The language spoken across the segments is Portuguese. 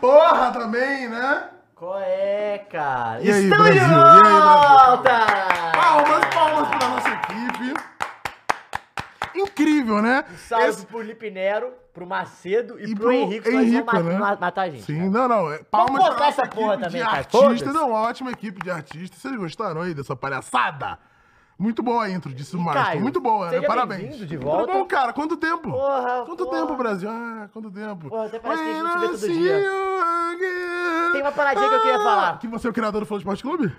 porra também, né? Qual é, cara? E aí, Estamos de? E aí, volta! Palmas, palmas pra nossa equipe. Incrível, né? Um salve Esse- pro Lipe Nero, pro Macedo e, E pro, pro Henrique, que nós Henrique, vamos né? ma- matar a gente. Sim, cara. não, não. é Palmas Vamos pra postar essa nossa porra equipe também, de cara. Não, uma ótima equipe de artistas. Vocês gostaram aí dessa palhaçada? Muito boa a intro disso, E, Márcio. Muito boa, né? Parabéns. de Tudo volta. bom, cara? Quanto tempo? Porra, Quanto porra. tempo, Brasil? Ah, quanto tempo? Porra, até parece que a gente vê todo dia. Tem uma paradinha que eu queria Ah, falar. Que você é o criador do Flow Esporte Clube?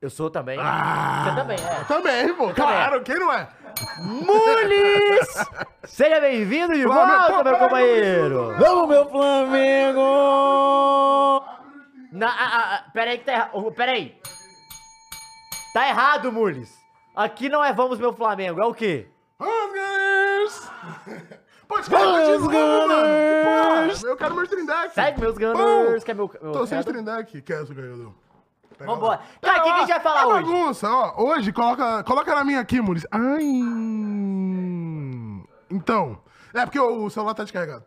Eu sou também. Ah, Você também, é. Também, pô. Claro, quem não é? Mules! Seja bem-vindo de Flamengo, volta, meu companheiro! Vamos, meu Flamengo! Na, ah, ah, ah, peraí que tá errado. Peraí. Tá errado, Mules. Aqui não é Vamos Meu Flamengo, é o quê? Gunners! Pô, esse cara tá de Vamos, novo, mano. Gunners! Porra, eu quero meu stream deck. Segue meus Gunners, que é meu... meu Tô sem deck. Quer esse ganhador? Pega Vambora. lá. Cara, o que a gente vai falar É hoje? bagunça, ó. Hoje, coloca, coloca na minha aqui, Muris. Ai. Então, é porque o celular tá descarregado.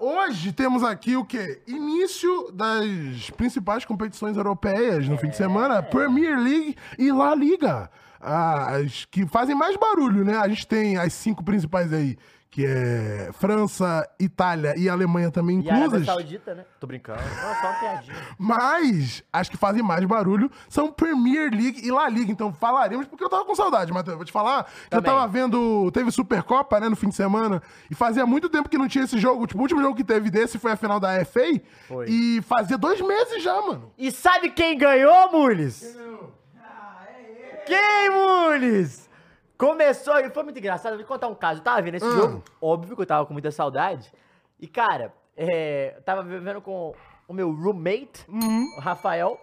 Hoje temos aqui o quê? Início das principais competições europeias no fim de semana, Premier League e La Liga. As que fazem mais barulho, né? A gente tem as cinco principais aí, que é França, Itália e Alemanha também E a Arábia inclusas. Saudita, né? Tô brincando. Não, só uma piadinha. Mas as que fazem mais barulho são Premier League e La Liga. Então falaremos, porque eu tava com saudade, Matheus. Vou te falar que eu Também. tava vendo. Teve Supercopa, né, no fim de semana. E fazia muito tempo que não tinha esse jogo. Tipo, o último jogo que teve desse foi a final da FA. Foi. E fazia dois meses já, mano. E sabe quem ganhou, Mules? Quem, Mules? Começou, e foi muito engraçado, vou te contar um caso. Eu tava vendo esse Ah. jogo, óbvio que eu tava com muita saudade. E, cara, é, eu tava vivendo com o meu roommate, o Rafael.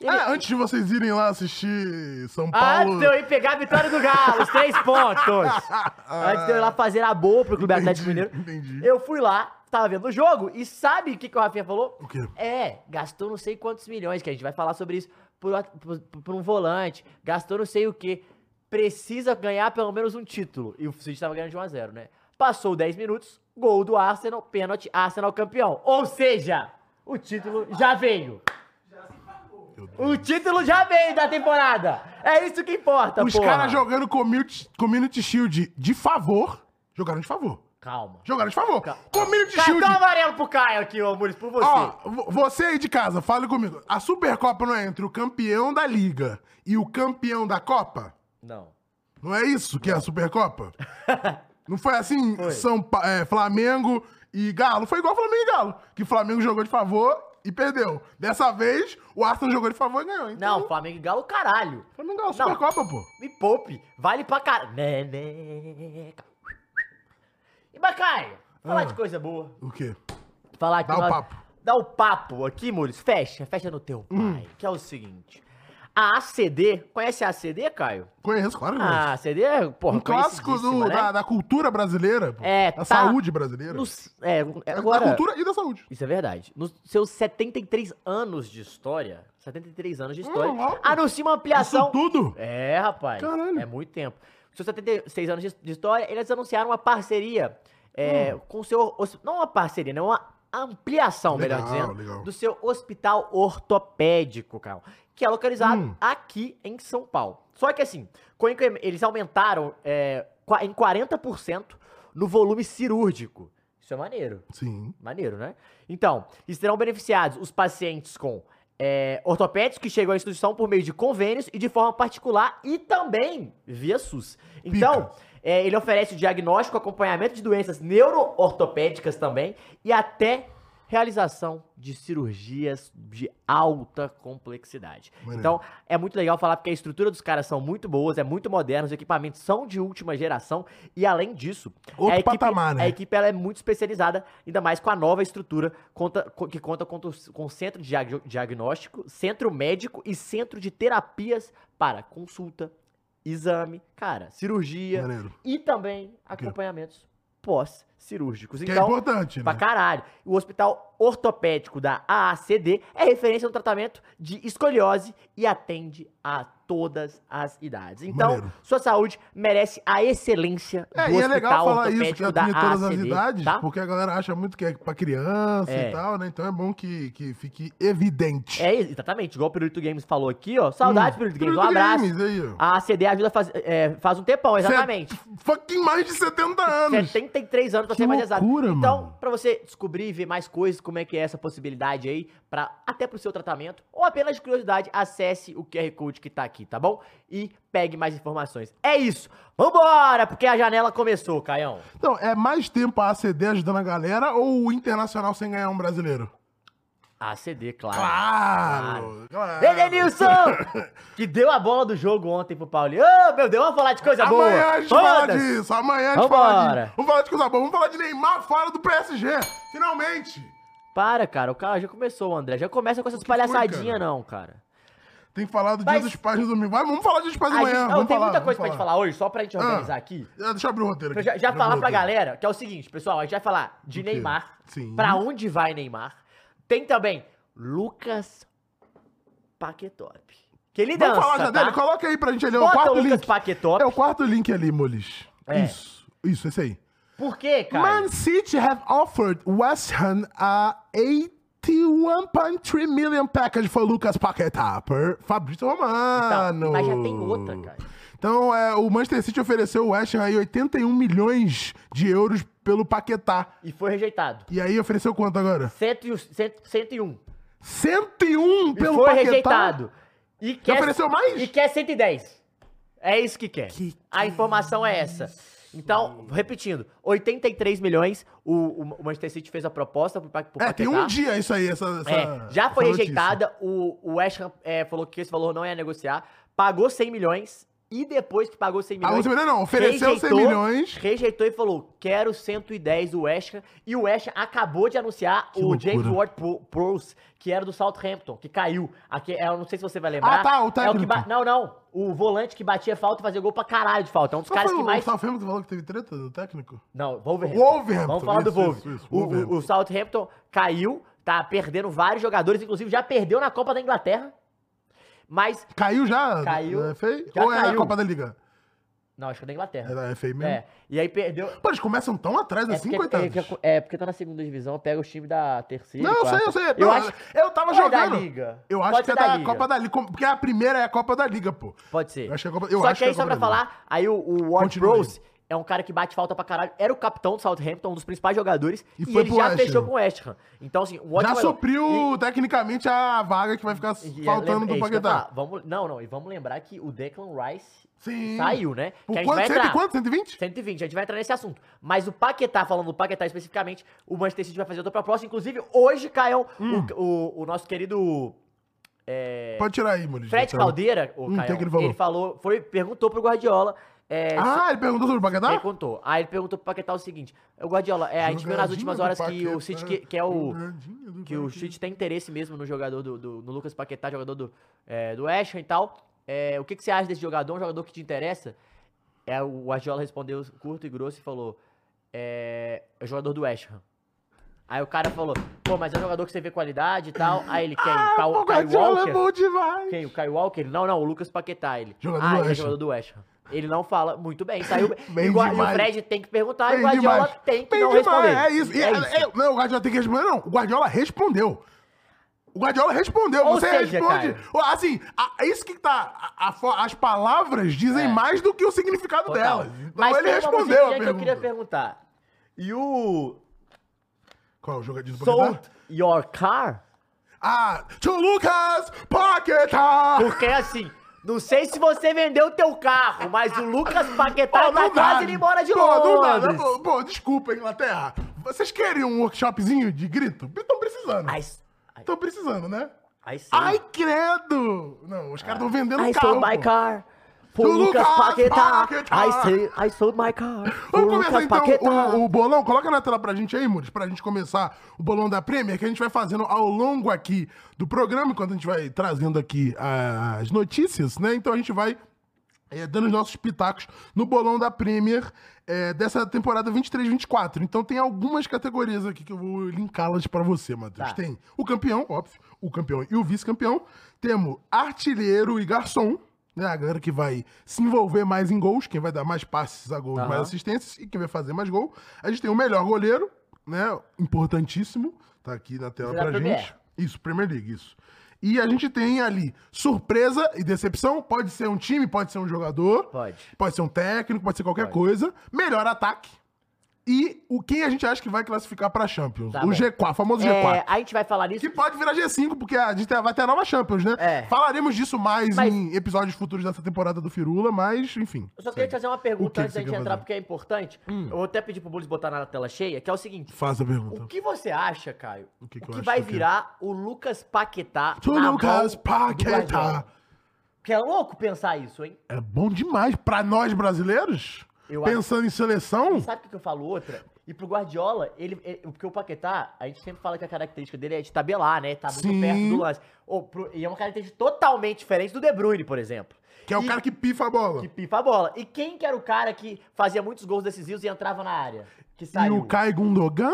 Ele- Ah, antes de vocês irem lá assistir São Antes Paulo. de eu ir pegar a vitória do Galo, os três pontos. Antes de eu ir lá fazer a boa pro Clube Entendi, Atlético Mineiro. entendi. Eu fui lá, tava vendo o jogo, e sabe o que, que o Rafinha falou? O quê? É, gastou não sei quantos milhões, que a gente vai falar sobre isso por, por, por um volante. Gastou não sei o que. Precisa ganhar pelo menos um título. E o City tava ganhando de 1x0, né? Passou 10 minutos, gol do Arsenal, pênalti, Arsenal campeão. Ou seja, o título já veio. O título já veio da temporada. É isso que importa, Os caras jogando community, community Shield de favor. Jogaram de favor. Calma. Jogaram de favor. Calma. Community Shield. Cartão amarelo pro Caio aqui, ô Muris, por você. Ó, vo- você aí de casa, fale comigo. A Supercopa não é entre o campeão da Liga e o campeão da Copa? Não. Não é isso que é a Supercopa? não foi assim Foi. São é, Flamengo e Galo? Foi igual Flamengo e Galo. Que Flamengo jogou de favor e perdeu. Dessa vez, o Arsenal jogou de favor e ganhou. Então, Não, Flamengo e Galo, caralho. Flamengo e Galo, Não. Supercopa, pô. Me poupe. Vale pra caralho. E Bacaio, falar Ah. de coisa boa. O quê? Falar aqui Dá o nós- papo. Hum. Dá o papo aqui, Muris. Fecha, fecha no teu pai. Que é o seguinte. A ACD, conhece a ACD, Caio? Conheço, claro que A conheço. ACD é, porra, Um clássico do- conhecidíssima, né? da, da cultura brasileira, pô. É, da tá saúde brasileira. Nos- é, É agora, Da cultura e da saúde. Isso é verdade. Nos seus 73 anos de história, 73 anos de história, Hum, anuncia uma ampliação. Isso tudo? É, rapaz. Caralho. É muito tempo. Seus 76 anos de, história, eles anunciaram uma parceria é, com o seu. Não uma parceria, né? Uma ampliação, melhor Legal, dizendo, legal. do seu hospital ortopédico, Carl, que é localizado Hum. aqui em São Paulo. Só que assim, eles aumentaram é, em 40% no volume cirúrgico. Isso é maneiro. Sim. Maneiro, né? Então, serão beneficiados os pacientes com é, ortopédicos que chegam à instituição por meio de convênios e de forma particular e também via SUS. Então, é, ele oferece o diagnóstico, acompanhamento de doenças neuroortopédicas também e até realização de cirurgias de alta complexidade. Maneiro. Então, é muito legal falar porque a estrutura dos caras são muito boas, é muito moderna, os equipamentos são de última geração e além disso, Outro a equipe, patamar, né? a equipe ela é muito especializada, ainda mais com a nova estrutura conta- co- que conta com, com centro de diag- diagnóstico, centro médico e centro de terapias para consulta, exame, cara, cirurgia Maneiro. e também acompanhamentos pós cirúrgicos. Que é Então, importante, Pra né? caralho. O Hospital Ortopédico da AACD é referência no tratamento de escoliose e atende a todas as idades. Então, Maneiro. sua saúde merece a excelência É, do e é Hospital legal falar isso, que da tinha todas as AACD, idades, tá? porque a galera acha muito que é pra criança É. e tal, né? Então é bom que, que fique evidente. É, exatamente, igual o Pirulito Games falou aqui, ó. Saudades, Pirulito Games, um Pirulito abraço. Games, aí. A ACD ajuda faz, é, faz um tempão, exatamente. Cê- Fucking mais de 70 anos. 73 anos Que ser mais exato. Então, pra você descobrir e ver mais coisas, como é que é essa possibilidade aí, pra, até pro seu tratamento, ou apenas de curiosidade, acesse o QR Code que tá aqui, tá bom? E pegue mais informações. É isso! Vambora! Porque a janela começou, Caião. Então, é mais tempo a ACD ajudando a galera ou o Internacional sem ganhar um brasileiro? ACD, claro. Claro! claro. Edenilson! que deu a bola do jogo ontem pro Paulinho. Ô, meu Deus, vamos falar de coisa boa. Amanhã a gente fala disso, amanhã a gente fala disso. Vamos falar de coisa boa, vamos falar de Neymar, fala do PSG, finalmente! Para, cara, o cara já começou, André. Já começa com essas palhaçadinhas, não, cara. Tem que falar do Mas- Dia dos Pais no domingo. Vai, vamos falar do Dia dos Pais amanhã. gente- não, vamos tem falar, muita coisa pra gente falar hoje, só pra gente organizar Ah, aqui. ah, Deixa eu abrir o roteiro aqui. já, já falar pra roteiro. galera que é o seguinte, pessoal, a gente vai falar de? Neymar. Sim. Pra onde vai Neymar? Tem também Lucas Paquetop. Que ele Vamos dança, falar já tá? dele? Coloca aí pra gente ali, é o Bota quarto o Lucas link. Paquetop. É o quarto link ali, Molis. É. Isso, isso, esse aí. Por quê, cara? Man City have offered West Ham a 81.3 million package for Lucas Paquetá per Fabrício Romano. Então, mas já tem outra, cara. Então, é, o Manchester City ofereceu o West Ham aí 81 milhões de euros pelo Paquetá. E foi rejeitado. E aí ofereceu quanto agora? Cento e o- cento- 101. 101 E pelo foi Paquetá? rejeitado. E quer, ofereceu mais? E quer 110. É isso que quer. Que A informação é essa. Então, repetindo, 83 milhões, o, o Manchester City fez a proposta pro, pro É, tem um dia isso aí, essa, essa- É, já foi rejeitada, o, o West Ham é, falou que esse valor não ia negociar, pagou 100 milhões e depois que pagou 100 Ah, milhões... você não, não, ofereceu 100 milhões. Rejeitou e falou, quero 110 do West Ham. E o West Ham acabou de anunciar Que o loucura. James Ward-Prowse, que era do Southampton, que caiu. Aqui, é, eu não sei se você vai lembrar. Ah, tá, o É o técnico. Não, não. O volante que batia falta e fazia gol pra caralho de falta. É um dos caras que o mais... Southampton que falou que teve treta do técnico? Não, Wolverhampton. Wolverhampton, Vamos falar do isso, Wolverhampton. isso, isso, O- o, Wolverhampton. o Southampton caiu, tá perdendo vários jogadores, inclusive já perdeu na Copa da Inglaterra. Mas. Caiu já? Caiu. Da FA? Já Ou é caiu. Copa da Liga? Não, acho que é da Inglaterra. É da FA mesmo? É. E aí perdeu. Pô, eles começam tão atrás É assim, porque, coitados. é, é porque tá na segunda divisão, pega os times da terceira. Não, eu sei, eu sei. Eu acho. eu tava Ou é da jogando. Liga? Eu acho Pode que é da Liga. Copa da Liga, porque a primeira é a Copa da Liga, pô. Pode ser. Eu acho que é a Copa- eu só acho que que é aí, a só pra falar, aí o, o Ward. É um cara que bate falta pra caralho. Era o capitão do Southampton, um dos principais jogadores. E E, ele já West fechou Ham. com o West Ham. Então, assim, o Já falou- supriu, tecnicamente, a vaga que vai ficar E- e faltando lembra- do é ia Paquetá. Vamos, não, não, e vamos lembrar que o Declan Rice Sim. saiu, né? Por que quanto? Cento e entrar. quanto? 120? 120, a gente vai entrar nesse assunto. Mas o Paquetá, falando do Paquetá especificamente, o Manchester City vai fazer outra proposta. Inclusive, hoje, Caio, Hum. o, o, o nosso querido é, Pode tirar aí, Muniz. Fred Caldeira, o Hum, Caio, que que ele falou? foi, perguntou pro Guardiola. É, Ah, ele perguntou sobre o Paquetá? Perguntou. Aí ele perguntou pro Paquetá o seguinte: o Guardiola, é, a gente viu nas últimas horas que o City que, que é o. Que o. City tem interesse mesmo no jogador do, do- no Lucas Paquetá, jogador do, é, do West Ham e tal. É, o que, que você acha desse jogador? Um jogador que te interessa? É, o Guardiola respondeu curto e grosso e falou: é, é o jogador do West Ham. Aí o cara falou: pô, mas é um jogador que você vê qualidade e tal. Aí ele quem? Ah, o Kyle Guardiola é Walker? bom demais. Quem? O Kyle Walker? Ele, Não, não, o Lucas Paquetá. Ele. Jogador ah, do ele é jogador do West Ham. Ele não fala muito bem, saiu Bem e, o Gua- e o. Fred tem que perguntar e Bem o Guardiola demais. tem que Bem não demais, responder. É isso. E É é- isso. é- não, o Guardiola tem que responder, não. O Guardiola respondeu. O Guardiola respondeu. Ou Você seja, responde. Assim, a- é isso que tá. a- a as palavras dizem É. mais do que o significado Total. delas. Então Mas ele respondeu que eu queria perguntar. E o Qual o jogadinho do Sold? Your Car? Ah, to Lucas Paquetá! Porque assim, não sei se você vendeu o teu carro, mas o Lucas Paquetá Pô, tá quase indo embora de Pô, não dá, Londres. né? Pô, desculpa, Inglaterra. Vocês querem um workshopzinho de grito? Estão precisando. Estão precisando, né? ai, sim. Ai, credo! Não, os caras estão vendendo I carro. sold my car. For Lucas Lucas Paquetá. Paquetá. I, say, I sold my car. Vamos Lucas começar então Paquetá. o, o bolão. Coloca na tela pra gente aí, Muris, pra gente começar o bolão da Premier, que a gente vai fazendo ao longo aqui do programa, enquanto a gente vai trazendo aqui as notícias, né? Então a gente vai é, dando os nossos pitacos no bolão da Premier é, dessa temporada 23-24. Então tem algumas categorias aqui que eu vou linká-las pra você, Matheus. Tá. Tem o campeão, óbvio, o campeão e o vice-campeão. Temos artilheiro e garçom? A galera que vai se envolver mais em gols, quem vai dar mais passes a gols, Aham. mais assistências e quem vai fazer mais gol. A gente tem o melhor goleiro, né? Importantíssimo. Tá aqui na tela é pra Premier. gente. Isso, Premier League, isso. E a gente tem ali surpresa e decepção. Pode ser um time, pode ser um jogador. Pode. Pode ser um técnico, pode ser qualquer Pode. coisa. Melhor ataque. E o quem a gente acha que vai classificar pra Champions. Tá o bom. G4, famoso É, G4. a gente vai falar nisso. Que pode virar G5, porque a gente vai ter a nova Champions, né? É. Falaremos disso mais Mas- em episódios futuros dessa temporada do Firula, mas, enfim. Eu só queria te fazer uma O pergunta antes da gente entrar, fazer? Hum. porque é importante. Eu vou até pedir pro Bulls botar na tela cheia, que é o seguinte. Faz a O pergunta. que você acha, Caio? O que que o que vai quê? virar o Lucas Paquetá O Lucas? Paquetá. Que é louco pensar isso, hein? É bom demais. Pra nós brasileiros, Eu pensando em seleção, Sabe o que eu falo outra? E pro Guardiola, ele, ele- porque o Paquetá, a gente sempre fala que a característica dele é de tabelar, né? Tá muito Sim. perto do lance. Ou pro- e é uma característica totalmente diferente do De Bruyne, por exemplo. que é o E- cara que pifa a bola. Que pifa a bola. E quem que era o cara que fazia muitos gols decisivos e entrava na área? Que E saiu. o Kai Gundogan?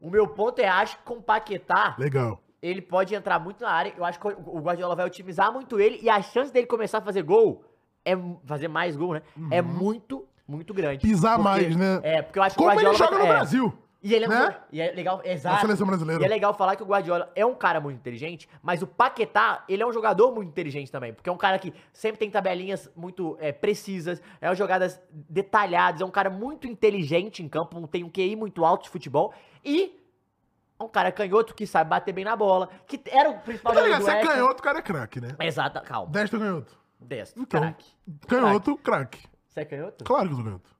O meu ponto é, acho que com o Paquetá, Legal. ele pode entrar muito na área. Eu acho que o Guardiola vai otimizar muito ele e a chance dele começar a fazer gol, é fazer mais gol, né? É muito, muito grande. Uhum. Pisar Porque- mais, né? É, porque eu acho que Como o Guardiola ele joga vai- no é. Brasil. E ele é, né? e é legal, exato. Na seleção brasileira. E é legal falar que o Guardiola é um cara muito inteligente, mas o Paquetá, ele é um jogador muito inteligente também, porque é um cara que sempre tem tabelinhas muito é, precisas, é uma jogadas detalhadas, é um cara muito inteligente em campo, tem um QI muito alto de futebol e é um cara canhoto que sabe bater bem na bola, que era o principal Tá jogador Se é canhoto, o cara é craque, né? Exato, calma. Destro canhoto. Destro, Então, craque. canhoto, craque. Você é canhoto? Claro que eu sou canhoto.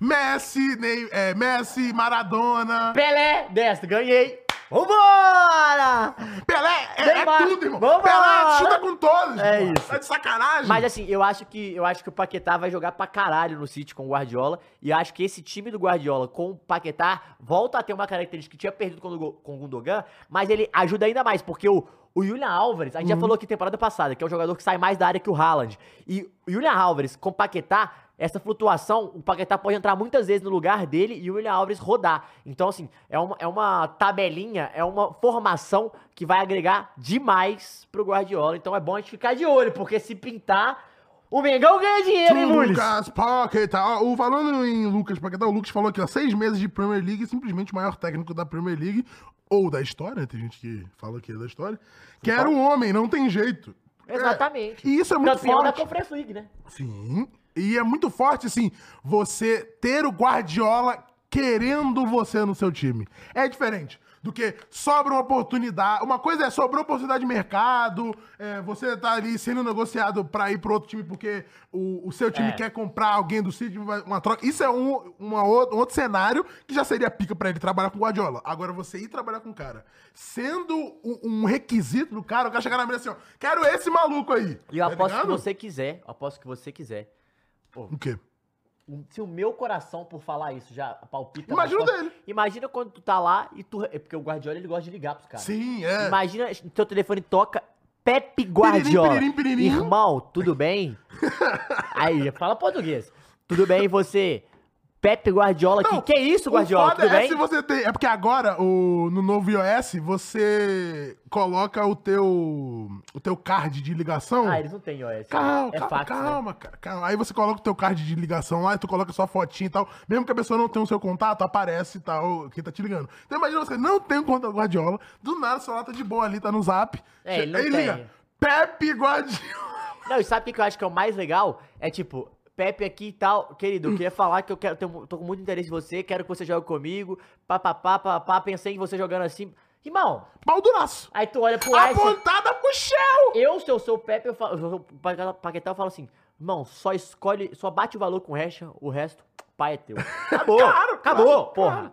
Messi, Ney, é, Messi, Maradona. Pelé, destro, ganhei. Vambora! Pelé é, é tudo, irmão. vambora! Pelé chuta com todos. É irmão. isso. Tá de sacanagem. Mas assim, eu acho que eu acho que o Paquetá vai jogar pra caralho no City com o Guardiola. E acho que esse time do Guardiola com o Paquetá volta a ter uma característica que tinha perdido com o com o Gundogan, mas ele ajuda ainda mais, porque o, o Julian Álvares, a gente já Uhum. falou aqui temporada passada, que é um jogador que sai mais da área que o Haaland. E o Julian Álvares com o Paquetá, essa flutuação, o Paquetá pode entrar muitas vezes no lugar dele e o William Alves rodar. Então, assim, é uma, é uma tabelinha, é uma formação que vai agregar demais pro Guardiola. Então é bom a gente ficar de olho, porque se pintar, o Mengão ganha dinheiro, hein? Lucas Paquetá. Ó, o, falando em Lucas Paquetá, o Lucas falou aqui, ó, seis meses de Premier League, simplesmente o maior técnico da Premier League, ou da história, tem gente que fala que é da história, que era um homem, não tem jeito. Exatamente. É, e isso é muito Campeão da forte. Conference League, né? Sim. E é muito forte, assim, você ter o Guardiola querendo você no seu time. É diferente do que sobra uma oportunidade. Uma coisa é sobrou oportunidade de mercado, é, você tá ali sendo negociado pra ir pro outro time porque o, o seu time É. quer comprar alguém do City, uma troca. Isso é um, uma outro, um outro cenário que já seria pica pra ele trabalhar com o Guardiola. Agora, você ir trabalhar com o cara, sendo um, um requisito do cara, o cara chegar na mesa assim, ó, quero esse maluco aí. E eu Tá aposto que ligado? você quiser, aposto que você quiser. O quê? Se o meu coração, por falar isso, já palpita. Imagina mais dele. Imagina quando tu tá lá e tu. é Porque o Guardiola ele gosta de ligar pros caras. Sim, é. Imagina, teu telefone toca Pepe Guardiola. Piririm, piririm. Irmão, tudo bem? Aí, fala português. Tudo bem, você? Pepe Guardiola aqui. Não, Que isso, Guardiola? Tudo é bem? você tem. É porque agora, o, no novo iOS, você coloca o teu, o teu card de ligação. Ah, eles não têm iOS. Calma, é calma, fax, né? calma, cara. Calma. Aí você coloca o teu card de ligação lá tu coloca sua fotinha e tal. Mesmo que a pessoa não tenha o seu contato, aparece e tal, quem tá te ligando. Então imagina você não tem o contato do Guardiola, do nada o celular tá de boa ali, tá no zap. É, ele não aí tem. liga, Pepe Guardiola. Não, e sabe o que eu acho que é o mais legal? É tipo, Pepe aqui e tal, querido, eu queria falar que eu quero, tenho, tô com muito interesse em você, quero que você jogue comigo, papapá, papapá, pensei em você jogando assim. Irmão, Pau duraço. aí tu olha pro Alisson, Apontada pro Shell. eu, se eu sou o Pepe, eu falo, eu sou o Paquetá, eu falo assim, irmão, só escolhe, só bate o valor com o resto, o resto, pai é teu. Acabou, Claro, acabou, claro, porra. claro.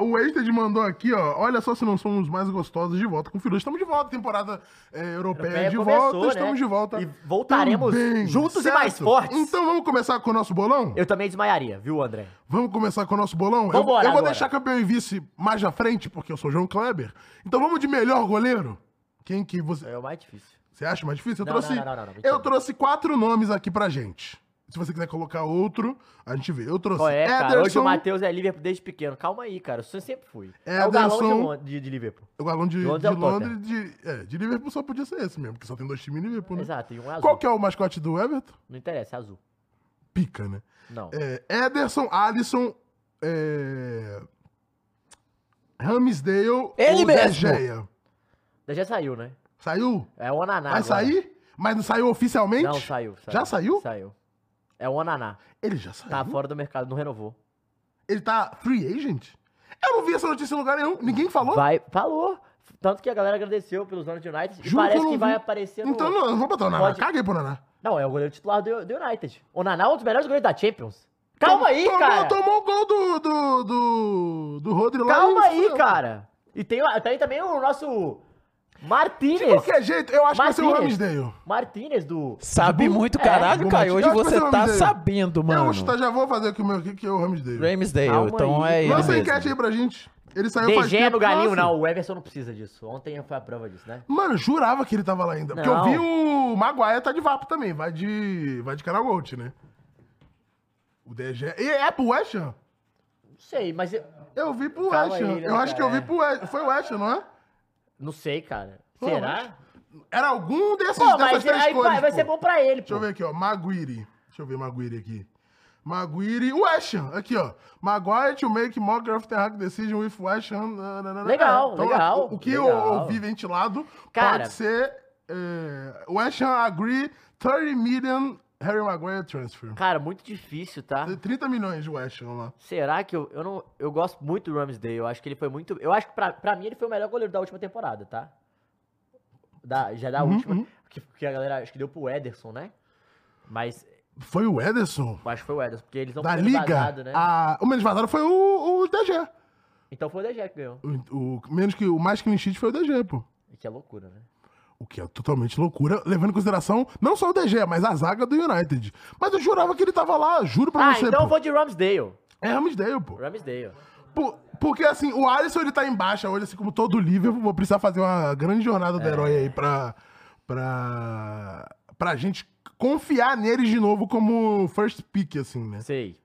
Ó, o Wasted mandou aqui, ó. Olha só se não somos mais gostosos de volta com o Firu. Estamos de volta, temporada é, europeia Europeia de começou, volta. né? Estamos de volta. E voltaremos juntos e mais fortes. Então vamos começar com o nosso bolão? Eu também desmaiaria, viu, André? Vamos começar com o nosso bolão? Eu- Vambora eu, vou agora. deixar campeão e vice mais à frente, porque eu sou João Kleber. Então vamos de melhor goleiro? Quem que você. É o mais difícil. Você acha mais difícil? Eu Não, trouxe, não, não, eu trouxe quatro nomes aqui pra gente. Se você quiser colocar outro, a gente vê. Eu trouxe Qual é, cara? Hoje Ederson, o Matheus é Liverpool desde pequeno. Calma aí, cara. Eu sempre fui. É o galão de, Ederson- de, de Liverpool. o galão de, Londres de é Londres. De, é, de Liverpool só podia ser esse mesmo, porque só tem dois times em Liverpool, né? Exato, e um é azul. Qual que é o mascote do Everton? Não interessa, é azul. Pica, né? Não. É, Ederson, Alisson, é... Ramsdale Ele ou mesmo. De Gea? Já saiu, né? Saiu? É o Onaná Vai agora. sair? Mas não saiu oficialmente? Não, saiu, saiu. Já saiu? Saiu. É o Onaná. Ele já saiu? Tá fora do mercado, não renovou. Ele tá free agent? Eu não vi essa notícia em lugar nenhum. Ninguém falou? Vai, falou. Tanto que a galera agradeceu pelos de United. E Juro parece eu que, não vai vi. aparecer no... Então não, não vou botar o Naná. Pode- Caguei pro Naná. Não, é o goleiro titular do, do United. O Naná é um dos melhores goleiros da Champions. Calma aí, tomou, cara. Tomou o gol do, do, do, do Rodri lá. Calma e aí, cara. E tem, tem também o nosso De Martinez. qualquer jeito, eu acho que vai ser o. Ramsdale. Martinez do... Sabe muito, É, caralho, do Caio. Hoje você Eu que tá sabendo, Eu mano. vou chutar, já vou fazer aqui o meu aqui, que é o Ramsdale. Ramsdale, Calma então aí. é ele Lança enquete aí pra gente. Ele saiu faz DG tempo. no Galinho, não. O Everson não precisa disso. Ontem foi a prova disso, né? Mano, jurava que ele tava lá ainda. Porque eu Não. vi o Maguire tá de vapo também. Vai de. Vai de canal Gold, né? O DG. E é pro West Ham? Não sei, mas eu Eu vi pro Calma West Ham. aí, né, eu acho que eu vi pro West Foi o West Ham, não é? Não sei, cara. Pô, Será? Era algum desses Pô, mas três aí cores. vai, vai pô. ser bom pra ele, Deixa eu pô. ver aqui, ó. Maguire. Deixa eu ver Maguire aqui. Maguire. Ham. Aqui, ó. Maguire to make more after hack decision with na. Legal, Então, legal, O, o que eu legal. ouvi ventilado Cara. pode ser... É, Ham agree 30 million Harry Maguire transfer. Cara, muito difícil, tá? 30 milhões de West Ham lá. Será que eu, eu não. Eu gosto muito do Ramsdale. Eu acho que ele foi muito. Eu acho que pra, pra mim ele foi o melhor goleiro da última temporada, tá? Da, já da Uhum, última. Que, que a galera acho que deu pro Ederson, né? Mas Foi o Ederson? acho que foi o Ederson, porque eles não Da foram Liga? vazados, né? a- o menos vazado foi o, o DG. Então foi o DG que ganhou. O, o- menos que, o mais clean sheet foi o DG, pô. Que é loucura, né? O que é totalmente loucura, levando em consideração não só o DG, mas a zaga do United. Mas eu jurava que ele tava lá, juro pra Ah, você. então eu pô. vou de Ramsdale. É Ramsdale, pô. Ramsdale. Por- porque assim, o Alisson ele tá em baixa hoje, assim como todo o Liverpool. Vou precisar fazer uma grande jornada É. do herói aí pra, pra, pra gente confiar neles de novo como first pick, assim, né? Sei.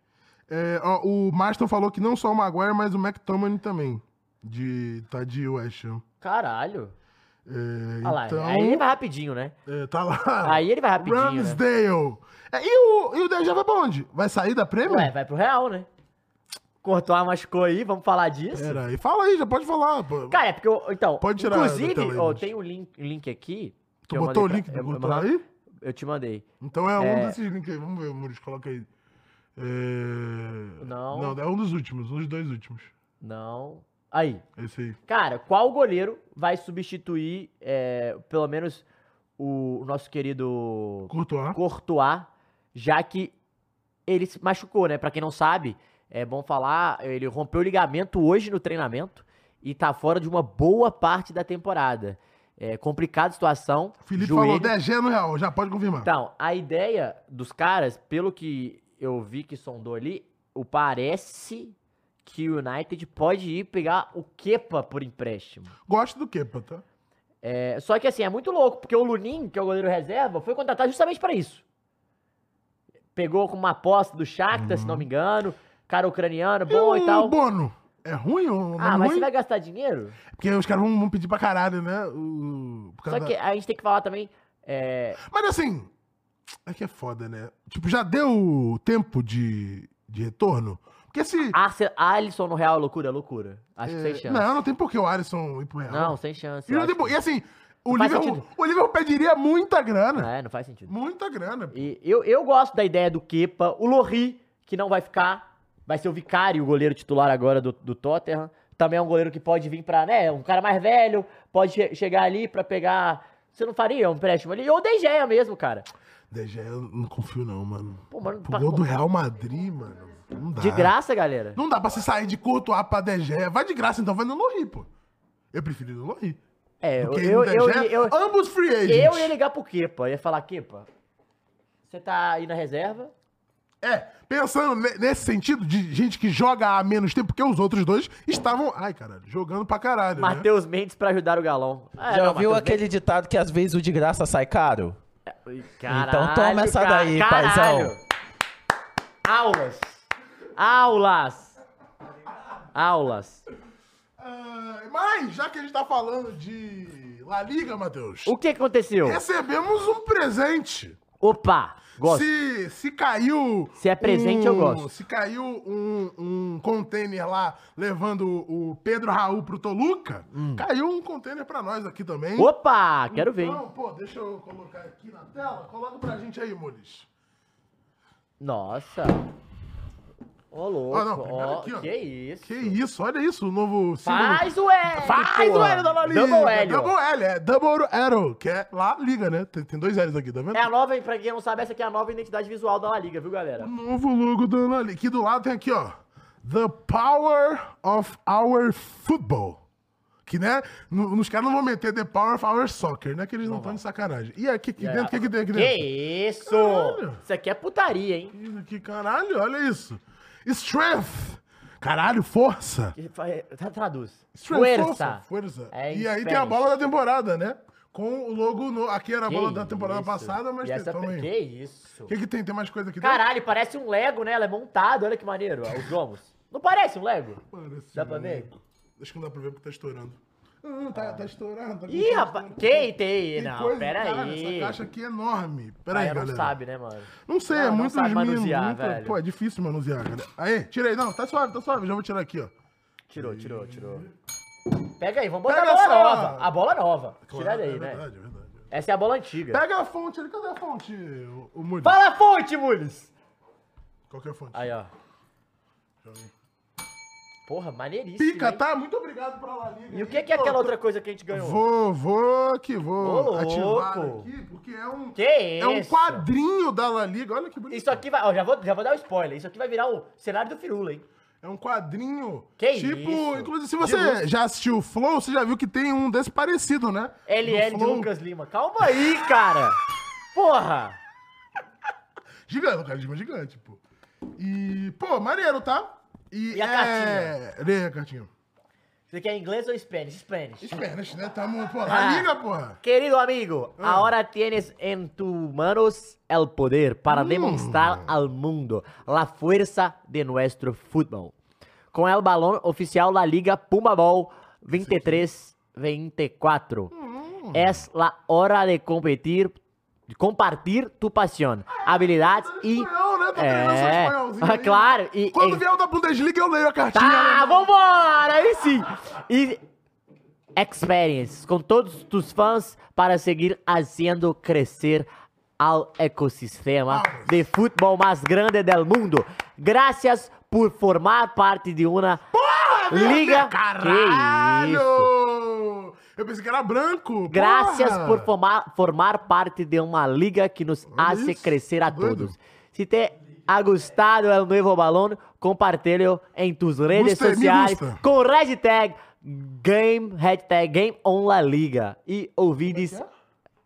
É, ó, o Marston falou que não só o Maguire, mas o McTominay também. De, tá de West Ham. Caralho. É, lá. então, Aí ele vai rapidinho, né? é, tá lá. Aí ele vai rapidinho, né? Ramsdale. É, e o, e o vai pra onde? Vai sair da Premier? Ué, vai pro Real, né? Cortou a machucou aí, vamos falar disso. Pera aí, fala aí, já pode falar. Cara, é porque eu, então, Pode tirar inclusive, ó, tem o link, link aqui. tu botou o link pra- do eu- eu- aí? Eu te mandei. Então é um É. desses links aí. Vamos ver, Muris, coloca aí. É... Não. Não, é um dos últimos, um dos dois últimos. Não. Aí. Esse aí. Cara, qual goleiro vai substituir, é, pelo menos, o, o nosso querido Courtois. Courtois, já que ele se machucou, né? Pra quem não sabe, é bom falar, ele rompeu o ligamento hoje no treinamento e tá fora de uma boa parte da temporada. É complicada a situação. O Felipe joelho. falou 10 G no Real, já pode confirmar. Então, a ideia dos caras, pelo que eu vi que sondou ali, o parece que o United pode ir pegar o Kepa por empréstimo. Gosto do Kepa, tá? É, só que assim, é muito louco, porque o Lunin, que é o goleiro reserva, foi contratado justamente pra isso. Pegou com uma aposta do Shakhtar, se não me engano, cara ucraniano, bom o e tal. Bono? É ruim ou não Ah, é mas ruim? você vai gastar dinheiro? Porque os caras vão, vão pedir pra caralho, né? O, Só da- que a gente tem que falar também, é, Mas assim, é que é foda, né? Tipo, já deu tempo de, de retorno? Porque se... Arce- Alisson no Real é loucura, é loucura. Acho que sem é, chance. não, não tem por que o Alisson ir pro Real. Não, sem chance. E, tem que- e assim, o Não Liverpool, o Liverpool pediria muita grana. É, não faz sentido. Muita grana. E eu, eu gosto da ideia do Kepa. O Lorri, que não vai ficar, vai ser o Vicário, o goleiro titular agora do, do Tottenham. Também é um goleiro que pode vir pra, né, um cara mais velho, pode che- chegar ali pra pegar... Você não faria um empréstimo ali? Ou o De Gea mesmo, cara. DG, eu não confio não, mano. Pô, mano, Pro gol do Real Madrid, mano. Não dá. de graça, galera. Não dá pra você sair de Courtois pra DG. Vai de graça, então vai no Lorri, pô. Eu prefiro ir no Lorri. É, eu, Do que eu, eu, eu, Ambos free agents. eu ia ligar pro Kepa. Ia falar, Kepa, você tá aí na reserva? É, pensando ne- nesse sentido de gente que joga há menos tempo, porque os outros dois estavam, ai caralho, jogando pra caralho, né? Matheus Mendes pra ajudar o Galão. É, Já não, ouviu Matheus aquele ditado que às vezes o de graça sai caro? Mendes- Então toma essa Caralho, daí, ca- paizão. caralho. Aulas. Aulas. Aulas. Ah, mas, já que a gente tá falando de La Liga, Matheus, O que aconteceu? recebemos um presente. Opa, gosto. Se, se caiu. Se é presente, eu gosto. Se caiu um, um container lá levando o Pedro Raul pro Toluca, caiu um container pra nós aqui também. Hum. Opa, quero ver, hein? Então, pô, deixa eu colocar aqui na tela. Coloca pra gente aí, Mules. Nossa. Ô, louco. Ah, não, ó, aqui, ó. que isso. Que isso, olha isso, o novo símbolo. Faz o L. Faz o. L da La Liga. Double L. Double L, é Double Arrow, que é La Liga, né? Tem, tem dois L's aqui, tá vendo? É a nova, pra quem não sabe, essa aqui é a nova identidade visual da La Liga, viu, galera? O novo logo da La Liga. Aqui do lado tem aqui, ó. The Power of Our Football. Que, né? no- Nos caras não vão meter The Power of Our Soccer, né? Que eles não estão de sacanagem. E aqui, aqui dentro, o que, que tem aqui Que dentro? isso? Caralho. Isso aqui é putaria, hein? Aqui, caralho, olha isso. Strength. Caralho, força. Traduz. Strength, Força. Força. É e aí tem a bola da temporada, né? Com o logo no... Aqui era a bola da temporada isso? passada, mas tem essa aí. Que isso? O que, que tem? Tem mais coisa aqui dentro? Caralho, parece um Lego, né? Ela é montado, olha que maneiro, ó, os gomos. Não parece um Lego? Parece Dá pra um- ver? Acho que não dá pra ver porque tá estourando. Ah, tá, tá estourando. Tá Ih, rapaz, tem? Tem Não, coisa- pera cara, aí. Essa caixa aqui é enorme. Pera aí, Aí não galera. sabe, né, mano? Não sei, Não, é não muito sabe manusear, muita- velho. Pô, é difícil manusear, cara. Aí, tira aí. Não, tá suave, tá suave. Já vou tirar aqui, ó. Tirou, tirou, tirou. Pega aí, vamos botar Pega a bola essa- nova. A bola nova. Tira Claro, daí, é né? verdade, é verdade. Essa é a bola antiga. Pega a fonte ali. Cadê a fonte, o, o Moody? Fala a fonte, Mules! Qual que é a fonte? Aí, ó. Porra, maneiríssimo. Pica, hein? tá? Muito obrigado pra La Liga. E o que, que é aquela outra coisa que a gente ganhou? Vou, vou Ô, vou louco. ativar aqui, porque é um, Que é um isso? quadrinho da La Liga. Olha que bonito. Isso aqui vai. Ó, já vou, já vou dar um spoiler. Isso aqui vai virar o cenário do Firula, hein? É um quadrinho. Que tipo, isso? inclusive, se De você já assistiu o Flow, você já viu que tem um desse parecido, né? LL Do de Flow. Lucas Lima. Calma aí, cara. Porra. Gigante, um carisma gigante, pô. E, pô, maneiro, tá? E a é... Lê a cartinha. Você quer inglês ou Spanish? Spanish. Spanish, né? Tamo, pô, Ah. La Liga, porra. Querido amigo, ahora tienes en tus manos el poder para demostrar al mundo la fuerza de nuestro fútbol. Con el balón oficial La Liga Puma Ball 23-24. Es la hora de competir, de compartir tu pasión, habilidades y... Né? Tô É, aí. claro. E, Quando em- vier o da Bundesliga, eu leio a cartinha. Tá, né? vambora, aí sim. E experience com todos tus fãs para seguir fazendo crescer ao ecossistema de futebol mais grande do mundo. Graças por formar parte de uma liga. Que isso? Caralho! Eu pensei que era branco. Porra. por formar, formar parte de uma liga que nos Olha hace isso, crescer a doido. todos. Se te ha gustado el nuevo balón, compártelo en tus redes Gusta, com hashtag Game, hashtag Game on La Liga. E ouvides é?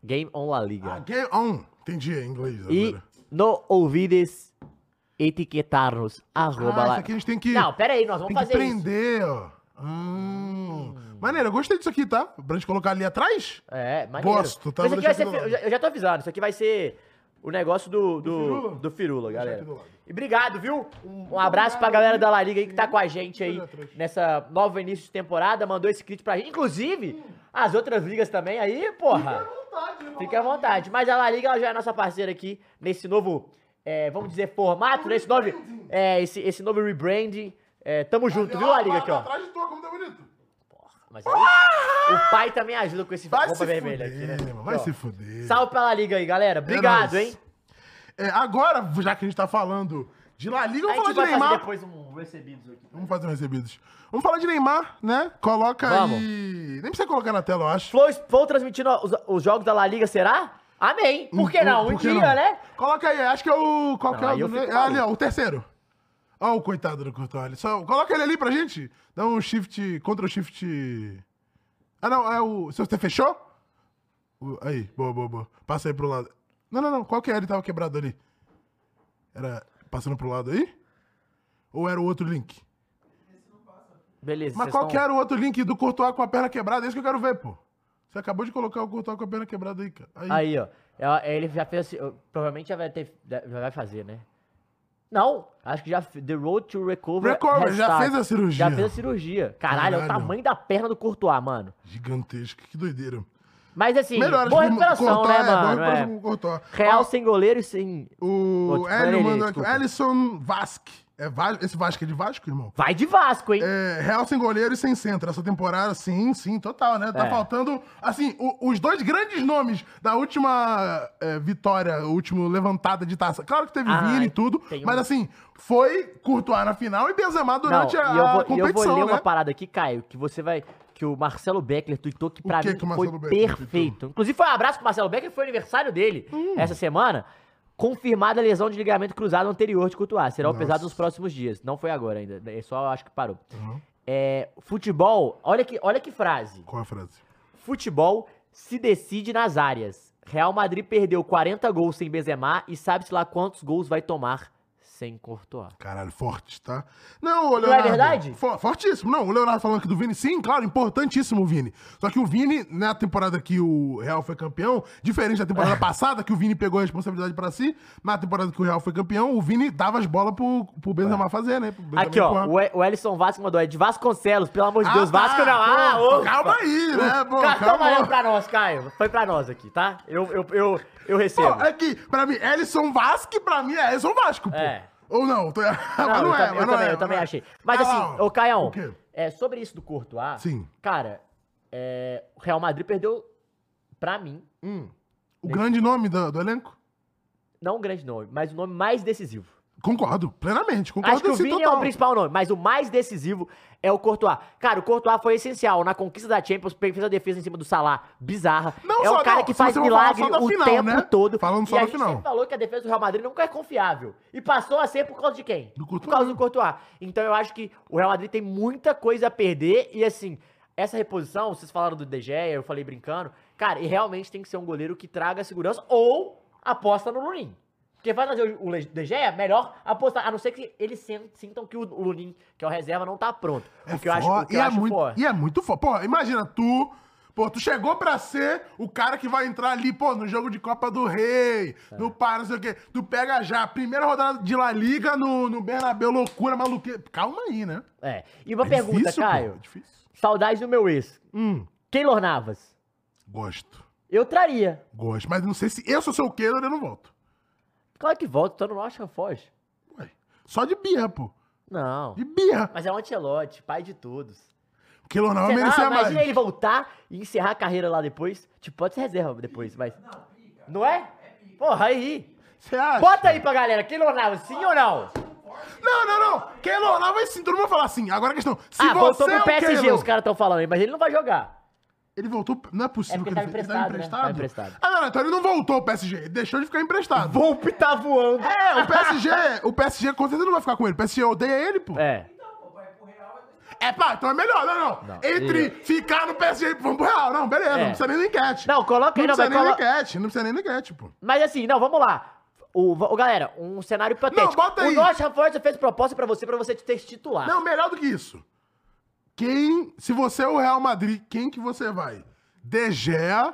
Game on La Ah, Liga. game on. Entendi em inglês E agora. no ouvides etiquetar-nos. Arroba Ah, lá. aqui a gente tem que... Não, pera aí, nós vamos Tem que fazer isso. prender, ó. Hum. Maneiro, eu gostei disso aqui, tá? Pra gente colocar ali atrás. É, maneiro. Gosto, tá? Mas isso aqui vai ser, já, eu já tô avisando, isso aqui vai ser o negócio do, do, Firula? do Firula, galera. do. E obrigado, viu? Um, um abraço pra galera da La Liga aí que tá com a gente aí nessa nova início de temporada, mandou esse kit pra gente. Inclusive, as outras ligas também aí, porra. Fique à vontade. Mas a La Liga ela já é nossa parceira aqui nesse novo, é, vamos dizer, formato, nesse novo, é, esse, esse novo rebrand. É, tamo junto, viu, La Liga aqui, ó. Atrás de tu, como tá bonito. Mas aí, o pai também ajuda com esse Vai roupa vermelha fuder, aqui, né? mano, vai ó. se fuder. Salve pela Liga aí, galera. Obrigado, nóis. hein? É, agora, já que a gente tá falando de La Liga, vamos falar de Neymar. depois um recebidos aqui. Vamos fazer um recebidos. Vamos falar de Neymar, né? Coloca Vamos. aí. Nem precisa colocar na tela, eu acho. Flow, Flow transmitindo os, os jogos da La Liga, será? Amém. Por que não? Um dia, não? né? Coloca aí, acho que é o. Qual Não, que é o? Ah, ali, ó, o terceiro. Ó, o coitado do Courtois. Só coloca ele ali pra gente. Dá um shift. Ctrl shift. Ah, não, é o. Você fechou? O- Aí, boa, boa, boa. Passa aí pro lado. Não, não, não. Qual que era? Ele tava quebrado ali. Era. passando pro lado aí? Ou era o outro link? Beleza. Mas qual que era o outro link do Courtois com a perna quebrada? É isso que eu quero ver, pô. Você acabou de colocar o Courtois com a perna quebrada aí, cara. Aí. Aí, ó. É- Ele já fez. assim, Provavelmente já vai ter. Já vai fazer, né? Não, acho que já. The Road to Recover. Recover, has já fez a cirurgia. Já fez a cirurgia. Caralho, é o Caralho. tamanho da perna do Courtois, mano. Gigantesco, que doideira. Mas assim, Melhor, boa recuperação, né, é, mano? É. Real Ó, sem goleiro e sem. O Hélio mandou aqui. Ellison Vasque. É Va- Esse Vasco é de Vasco, irmão? Vai de Vasco, hein? É, Real sem goleiro e sem centro. Essa temporada, sim, sim, total, né? Tá É. faltando, assim, o- os dois grandes nomes da última é, vitória, última levantada de taça. Claro que teve Ah, Vini e tudo, tem um- mas assim, foi Courtois na final e Benzema Não, durante a, e eu vou, a e eu competição, vou ler né? uma parada aqui, Caio, que você vai. Que o Marcelo Beckler tweetou que pra que mim que o foi Marcelo Beckler perfeito. Inclusive, foi um abraço pro Marcelo Beckler, foi aniversário dele Hum. essa semana. Confirmada a lesão de ligamento cruzado anterior de Courtois. Será Nossa. pesado nos próximos dias. Não foi agora ainda. É só acho que parou. Uhum. É, futebol, olha que, olha que frase. Qual a frase? Futebol se decide nas áreas. Real Madrid perdeu 40 gols sem Benzema e sabe-se lá quantos gols vai tomar sem Courtois. Caralho, forte, tá? Não, o é Leonardo. verdade? fo- fortíssimo. Não, o Leonardo falando aqui do Vini, sim, claro, importantíssimo o Vini. Só que o Vini, na temporada que o Real foi campeão, diferente da temporada passada, que o Vini pegou a responsabilidade pra si, na temporada que o Real foi campeão, o Vini dava as bolas pro, pro Benzema fazer, né? Benzema Aqui, ó, o, o Ellison Vasco mandou, é de Vasconcelos, pelo amor de Ah, Deus, tá, Vasco não, ah, pô, ô, calma aí, né, pô, Cartão calma. amarelo pra nós, Caio, foi pra nós aqui, tá? Eu, eu, eu, eu recebo. Pô, é que, pra mim, Ellison Vasco, pra mim é Ellison Vasco, pô. É. Ou não, tô. Não, mas não eu, é, também, mas eu não também, é, eu também achei. Mas Ah, assim, ô Caião, o é, sobre isso do Courtois, Sim. cara, é, o Real Madrid perdeu, pra mim, Hum. O grande nome do, do elenco? não um grande nome, mas o nome mais decisivo. Concordo, plenamente. Concordo Acho que o Vini é total. o principal nome, mas o mais decisivo é o Courtois. Cara, o Courtois foi essencial na conquista da Champions, fez a defesa em cima do Salah, bizarra. Não é o cara não, que faz milagre o final, tempo né? todo. Falando só e a gente final. falou que a defesa do Real Madrid nunca é confiável. E passou a ser por causa de quem? Do por Courtois. causa do Courtois. Então eu acho que o Real Madrid tem muita coisa a perder e assim, essa reposição, vocês falaram do De Gea, eu falei brincando, cara, e realmente tem que ser um goleiro que traga segurança ou aposta no Lunin. Porque vai trazer o De Gea, melhor apostar, a não ser que eles sintam que o Lunin, que é o reserva, não tá pronto. É o que eu acho, o que eu é acho muito, forte. e é muito foda. Pô, imagina, tu. Pô, tu chegou pra ser o cara que vai entrar ali, pô, no jogo de Copa do Rei, É. no Par, não sei o quê. Tu pega já, primeira rodada de La Liga no, no Bernabéu, loucura, maluqueira. Calma aí, né? É. E uma É pergunta, difícil, pô, Caio. é difícil. Saudade do meu ex. Hum, Keylor Navas. gosto. Eu traria. Gosto. Mas não sei se eu sou seu Keylor, eu não volto. Claro que volta, tô no Nottingham Forest. Ué, só de birra, pô. Não. De birra. Mas é um Ancelotti, pai de todos. Não vai Será? merecer mais. Imagina ele voltar e encerrar a carreira lá depois. Tipo, pode ser reserva depois, mas. Não é? Porra, aí. Você acha? Bota aí pra galera, Keylor Navas, sim ou não? Não, não, não. Keylor não vai sim. Todo mundo vai falar assim. Agora a questão. Se ah, voltou você é pro o PSG, Keylor- os caras estão falando aí, mas ele não vai jogar. Ele voltou. Não é possível É que ele tá ele tava emprestado, né? Tá emprestado. Ah, não, não, então ele não voltou ao PSG. Ele deixou de ficar emprestado. Volpe tá voando. É, o PSG, o PSG com certeza não vai ficar com ele. O PSG odeia ele, pô. É. É, pá, então é melhor, não, não. Não, Entre e- ficar no PSG e vamos pro Real. Não, beleza, É. não precisa nem da enquete. Não, coloca aí, não não, precisa nem colo... enquete, não precisa nem da enquete, pô. Mas assim, não, vamos lá. O, o- galera, um cenário hipotético. bota aí. O Nottingham Forest fez proposta pra você, pra você ter titular. Não, melhor do que isso. Quem, se você é o Real Madrid, quem que você vai? De Gea,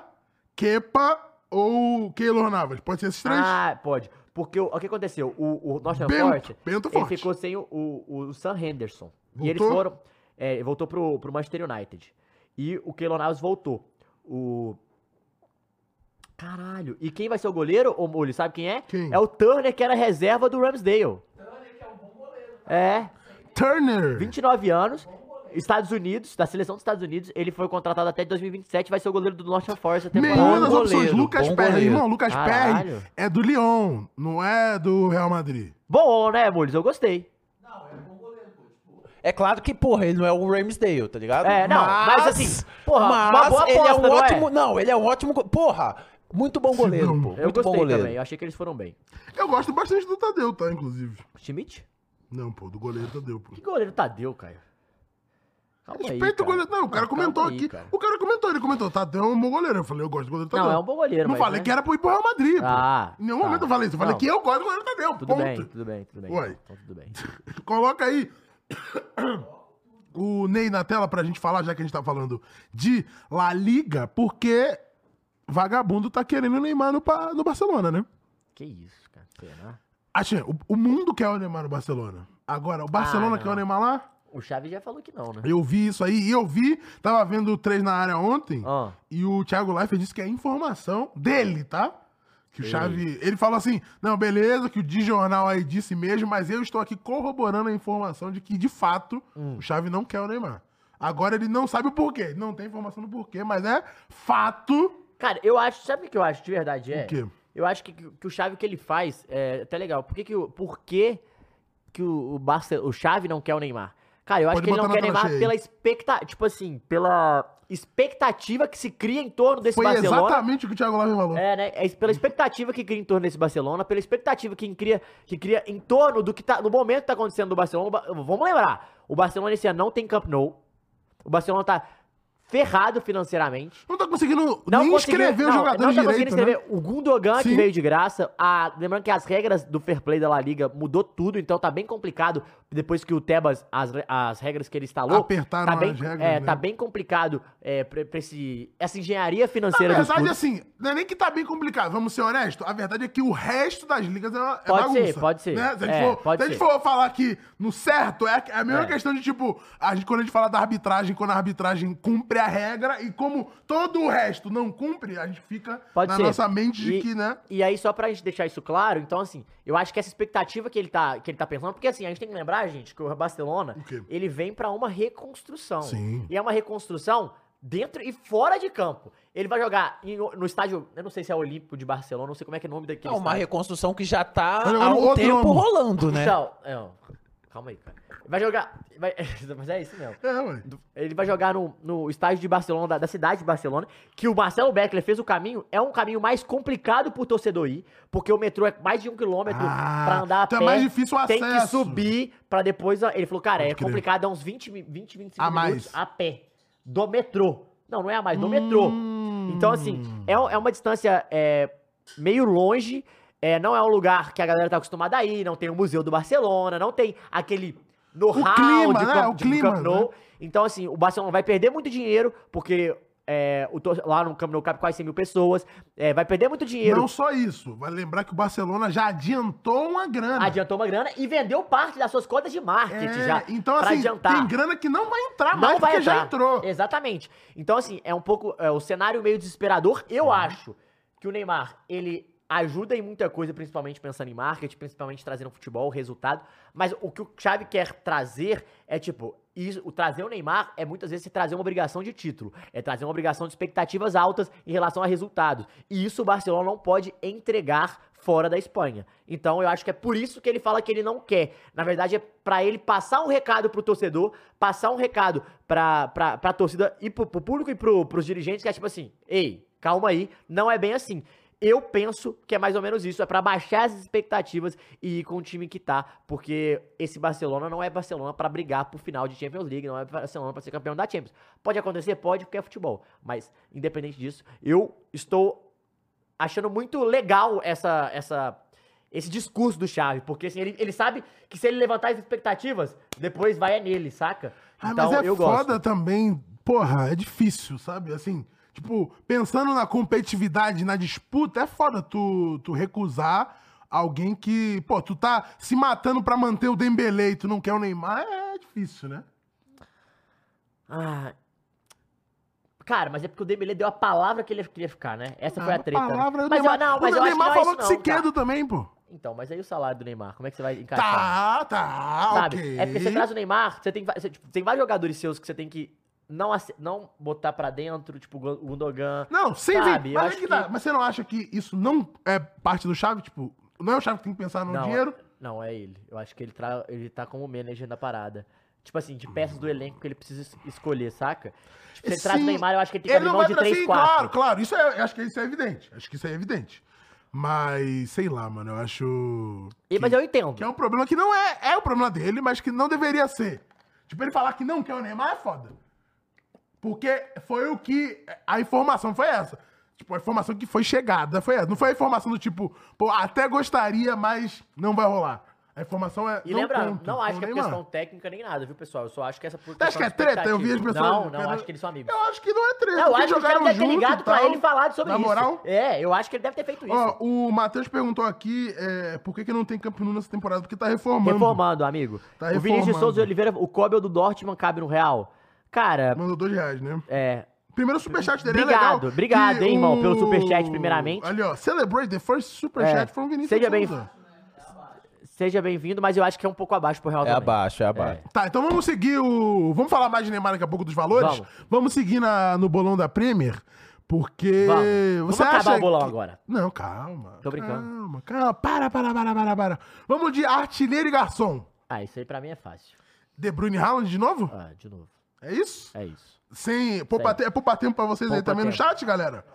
Kepa ou Keylor Navas? Pode ser esses três? Ah, pode. Porque o, o que aconteceu? O, o Nottingham Bento, Forest, Bento ele forte. ficou sem o, o, o Sam Henderson. E eles Voltou? foram... É, voltou pro, pro Manchester United. E o Keylor Navas voltou. O... Caralho. E quem vai ser o goleiro, ô Molho, sabe quem é? Quem? É o Turner, que era reserva do Ramsdale. Turner, que é um bom goleiro. É. Turner. 29 anos, Estados Unidos, da seleção dos Estados Unidos, ele foi contratado até 2027, vai ser o goleiro do Nottingham Forest até Nenhuma das Bom opções. goleiro, Lucas bom Perry, goleiro. irmão. Lucas Caralho. Perry é do Lyon, não é do Real Madrid. Bom, né, Mules? Eu gostei. É claro que, porra, ele não é o Ramsdale, tá ligado? É, não, mas assim, porra, uma mas boa ele é aposta, um não é? ótimo. Não, ele é um ótimo. Porra, muito bom goleiro, Sidão. pô. Eu Muito bom gostei goleiro. também, eu achei que eles foram bem. Eu gosto bastante do Tadeu, tá? Inclusive. Schmidt? Não, pô, do goleiro Tadeu, pô. Que goleiro Tadeu, Caio? Respeita o goleiro. Não, o cara comentou aí, aqui. cara. O cara comentou, ele comentou, Tadeu é um bom goleiro. Eu falei, eu gosto do goleiro Tadeu. Não, é um bom goleiro, Não mas, falei né? que era pro ir pro Real Madrid, pô. Ah, Em nenhum tá. momento eu falei isso. Eu falei Não. que eu gosto do goleiro Tadeu, Tudo ponto. bem, tudo bem, tudo bem. Ué. Então tudo bem. Coloca aí o Ney na tela pra gente falar, já que a gente tá falando de La Liga, porque vagabundo tá querendo o Neymar no, no Barcelona, né? Que isso, cara. Será? Assim, o, o mundo quer o Neymar no Barcelona. Agora, o Barcelona Ah, quer o. Neymar lá? O Xavi já falou que não, né? Eu vi isso aí, e eu vi, tava vendo o 3 na área ontem, Ah. e o Thiago Leifert disse que é informação dele, tá? Que o Xavi, ele falou assim, não, beleza, que o de jornal aí disse mesmo, mas eu estou aqui corroborando a informação de que, de fato, Hum. o Xavi não quer o Neymar. Agora ele não sabe o porquê, não tem informação do porquê, mas é fato. Cara, eu acho, sabe o que eu acho de verdade é? O quê? Eu acho que, que o Xavi que ele faz é até legal. Por que, que, o- por que, que o, o, Barce- o Xavi não quer o Neymar? Cara, eu acho Pode que ele não botar quer na tela Neymar cheia aí. pela expectativa, tipo assim, pela expectativa que se cria em torno desse Foi Barcelona. exatamente o que o Thiago Leifert falou. É, né? É pela expectativa que cria em torno desse Barcelona, pela expectativa que cria, que cria em torno do que tá. No momento que tá acontecendo do Barcelona. o Ba- Vamos lembrar, o Barcelona esse ano não tem Camp Nou. O Barcelona tá ferrado financeiramente. Não tá conseguindo Não nem escrever não, os jogadores não tá conseguindo direito, né? escrever. O Gundogan que Sim. veio de graça. A, lembrando que as regras do fair play da La Liga mudou tudo, então tá bem complicado. Depois que o Tebas, as, as regras que ele instalou. Apertaram tá bem, as regras, É, né? tá bem complicado é, pra, pra esse, essa engenharia Na financeira dos verdade, assim, não é nem que tá bem complicado, vamos ser honestos. A verdade é que o resto das ligas é, uma, é Pode ser, bagunça, pode ser. né? Se a gente, É, for, pode se a gente ser. for falar que no certo, é a mesma É. questão de, tipo, a gente, quando a gente fala da arbitragem, quando a arbitragem cumpre a regra e como todo o resto não cumpre, a gente fica Pode na ser. nossa mente de E- que, né? E aí, só pra gente deixar isso claro, então, assim, eu acho que essa expectativa que ele tá, que ele tá pensando, porque assim, a gente tem que lembrar, gente, que o Barcelona, O ele vem pra uma reconstrução. Sim. E é uma reconstrução dentro e fora de campo. Ele vai jogar em- no estádio, eu não sei se é Olímpico de Barcelona, não sei como é que é o nome daquele É uma estádio. reconstrução que já tá há um tempo nome. rolando, né? Então, é, calma aí, cara. Vai jogar, vai, mas é isso mesmo. É, ué. Ele vai jogar no, no estádio de Barcelona, da, da cidade de Barcelona, que o Marcelo Beckler fez o caminho. É um caminho mais complicado pro torcedor ir, porque o metrô é mais de um quilômetro Ah, pra andar a então pé. é mais difícil o Tem que acesso. subir pra depois. Ele falou, cara, Pode é crer. complicado, é uns 20, mi- 20 25 A mais. minutos a pé. Do metrô. Não, não é a mais, do metrô. Hum. Então, assim, é, é uma distância é, meio longe. É, não é um lugar que a galera tá acostumada a ir, não tem o Museu do Barcelona, não tem aquele know-how clima, de, né? Camp- O de clima, Camp Nou. né? Então, assim, o Barcelona vai perder muito dinheiro, porque é, o lá no Camp Nou cabe quase 100 mil pessoas. é, vai perder muito dinheiro. Não só isso, vai lembrar que o Barcelona já adiantou uma grana. Adiantou uma grana e vendeu parte das suas contas de marketing É, já. então, assim, adiantar. tem grana que não vai entrar Não mais vai porque já entrar. entrou. Exatamente. Então, assim, é um pouco. É, o cenário meio desesperador. Eu acho que o Neymar, ele ajuda em muita coisa, principalmente pensando em marketing, principalmente trazendo futebol, resultado. Mas o que o Xavi quer trazer é tipo. Isso, o trazer o Neymar é muitas vezes trazer uma obrigação de título, é trazer uma obrigação de expectativas altas em relação a resultados. E isso o Barcelona não pode entregar fora da Espanha. Então eu acho que é por isso que ele fala que ele não quer. Na verdade é pra ele passar um recado pro torcedor, passar um recado pra, pra, pra torcida e pro, pro público e pro, pros dirigentes que é tipo assim, ei, calma aí, não é bem assim. Eu penso que é mais ou menos isso, é pra baixar as expectativas e ir com o time que tá, porque esse Barcelona não é Barcelona pra brigar pro final de Champions League, não é Barcelona pra ser campeão da Champions. Pode acontecer? Pode, porque é futebol, mas independente disso, eu estou achando muito legal essa, essa, esse discurso do Xavi, porque assim, ele, ele sabe que se ele levantar as expectativas, depois vai é nele, saca? Ah, então mas é eu foda gosto. também, porra, é difícil, sabe? Assim, tipo, pensando na competitividade, na disputa, é foda tu, tu recusar alguém que, pô, tu tá se matando pra manter o Dembele e tu não quer o Neymar, é difícil, né? Ah, cara, mas é porque o Dembele deu a palavra que ele queria ficar, né? Essa foi a Ah, treta. né? palavra, o mas Neymar, eu, não, mas o eu acho que Neymar não é falou isso que não, queda também, pô. Então, mas aí o salário do Neymar, como é que você vai encaixar? Tá, tá, Sabe? ok. É porque você traz o Neymar, você tem, você, tipo, tem vários jogadores seus que você tem que não, não botar pra dentro, tipo o Gundogan. Não, sem Sabe, Mas, é que tá. que- mas você não acha que isso não é parte do Chave? Tipo, não é o Chave que tem que pensar no Não, dinheiro? Não, é ele. Eu acho que ele, tra... ele tá como manager da parada. Tipo assim, de peças do elenco que ele precisa es- escolher, saca? Tipo, se ele traz o. Neymar, eu acho que ele tem que Ele abrir não mão vai de trazer, 3, sim, 4. claro, claro. Isso é, eu acho que isso é evidente. Acho que isso é evidente. Mas, sei lá, mano, eu acho. E, mas eu entendo. Que é um problema que não é. É o problema dele, mas que não deveria ser. Tipo, ele falar que não quer o Neymar é foda. Porque foi o que. A informação foi essa. Tipo, a informação que foi chegada foi essa. Não foi a informação do tipo, pô, até gostaria, mas não vai rolar. A informação é. E não lembrando, conto não acho que é questão técnica nem nada, viu, pessoal? Eu só acho que essa por Você acha que é de treta? Eu vi as pessoas. Não, não, acho que eles são amigos. Eu acho que não é treta. Não, eu acho que o cara jogaram deve ter ligado e pra ele e falado sobre Na isso. moral? É, eu acho que ele deve ter feito isso. Ó, o Matheus perguntou aqui é, por que, que não tem Camp Nou nessa temporada, porque tá reformando. Reformando, amigo. Tá o Vinícius reformando. Souza de Oliveira, o Kobel do Dortmund cabe no Real. Cara, Mandou dois reais, né? é. Primeiro superchat dele Obrigado, é legal. obrigado, hein, irmão, o- pelo superchat, primeiramente. Ali, ó. Celebrate the first superchat É, from Vinícius seja bem- Souza. Seja bem-vindo, mas eu acho que é um pouco abaixo pro Real É também. abaixo, é abaixo. Tá, então vamos seguir o... Vamos falar mais de Neymar daqui a pouco dos valores? Vamos. seguir na, no bolão da Premier, porque... Vamos. Você Vamos acabar acha o bolão que- agora. Não, calma. Tô brincando. Calma, calma. Para, para, para, para, para. Vamos de artilheiro e garçom. Ah, isso aí pra mim é fácil. De Bruyne Haaland de novo? Ah, de novo. É isso? É isso. Sem... Poupa, te- é poupar tempo pra vocês aí Poupa também no tempo. chat, galera?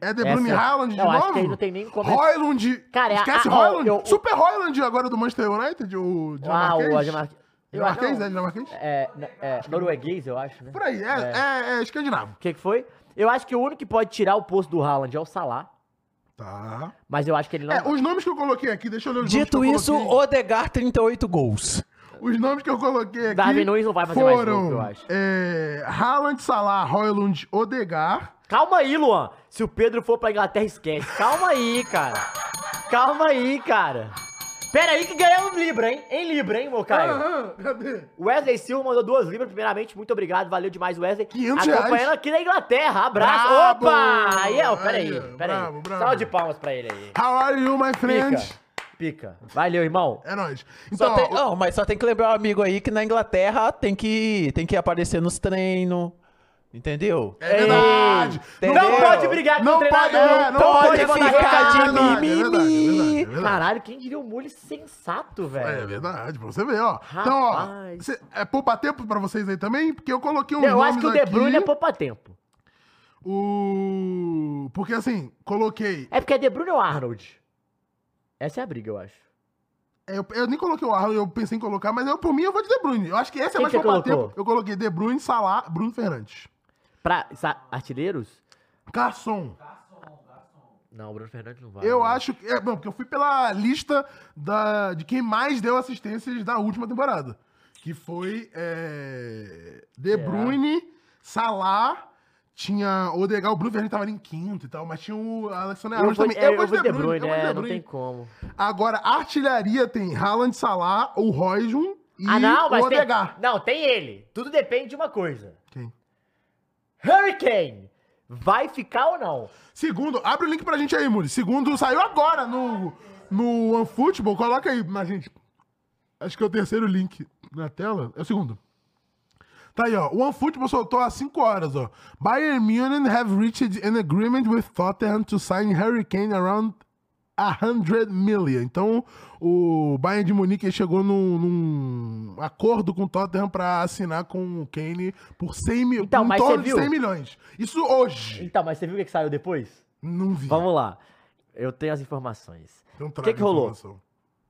É De Essa- Bruyne e Haaland de Não, novo? acho que aí não tem nem como- Royland. Cara, é Esquece a- Royland. eu- Super Royland agora do Manchester United, o Ah, dinamarquês. o Ademar... Dinamarquês, não. é dinamarquês? É, é, norueguês, eu acho, né? Por aí, é, é. é escandinavo. O que, que foi? Eu acho que o único que pode tirar o posto do Haaland é o Salah, Tá. mas eu acho que ele não... É, os nomes que eu coloquei aqui, deixa eu ler os Dito nomes que eu isso, coloquei. Odegar 38 gols. Os nomes que eu coloquei aqui Darwin Nunes não vai fazer mais foram, gol, eu acho. É, Haaland, Salah, Royland, Odegar. Calma aí, Luan. Se o Pedro for pra Inglaterra, esquece. Calma aí, cara. Calma aí, cara. Pera aí que ganhamos Libra, hein? Em Libra, hein, meu Caio? Aham, cadê? Wesley Silva mandou duas libras, primeiramente, muito obrigado, valeu demais, Wesley. 500 Acompanhando reais. aqui na Inglaterra, abraço. Brabo! Opa! Aí, ó, pera aí, pera aí. brabo. Salve de palmas pra ele aí. How are you, my friend? Pica, pica. Valeu, irmão. É nóis. Só Então, tem- ó, não, mas só tem que lembrar o amigo aí que na Inglaterra tem que, tem que aparecer nos treinos. Entendeu? é verdade. Ei, Não Entendeu? pode brigar com Não o pode, treinador. é, não pode pode ficar de É verdade, é verdade, é mimimi. verdade. Caralho, quem diria um mule sensato, É velho? verdade, pra você ver, ó. Então, ó, Rapaz. cê- é poupa tempo pra vocês aí também, porque eu coloquei uns Eu nomes acho que o De aqui, Bruyne é poupa tempo. O... Porque assim, coloquei... É porque é De Bruyne ou Arnold? Essa é a briga, eu acho. Eu, eu nem coloquei o Arnold, eu pensei em colocar, mas eu, por mim eu vou de De Bruyne. Eu acho que esse é Quem mais tempo. Eu coloquei De Bruyne, Salah, Bruno Fernandes. Pra sa- artilheiros? Garçom. Não, o Bruno Fernandes não vai. Eu né? acho que. É, não, porque eu fui pela lista da, de quem mais deu assistências da última temporada. Que foi é, De Será? Bruyne, Salah, tinha Odegaard, o Bruno Fernandes tava ali em quinto e tal, mas tinha o Alexander Eu Arnold também. é, eu vou de De Bruyne, eu de é, De não Bruyne. tem como. Agora, artilharia tem Haaland, Salah, o Royjun e ah, não, o tem... Odegaard. Não, tem ele. Tudo depende de uma coisa. Quem? Hurricane, vai ficar ou não? Segundo, abre o link pra gente aí, Muri. Segundo, saiu agora no, no OneFootball. Coloca aí, mas, gente. Acho que é o terceiro link na tela. É o segundo. Tá aí, ó. O OneFootball soltou há 5 horas, ó. Bayern Munich have reached an agreement with Tottenham to sign Harry Kane around 100 million. Então, o Bayern de Munique chegou num, num acordo com o Tottenham pra assinar com o Kane por 100 mil, Então, em mas torno você de viu? 100 milhões. Isso hoje. Então, mas você viu o que, saiu depois? Não vi. Vamos lá. Eu tenho as informações. Então O que, que rolou?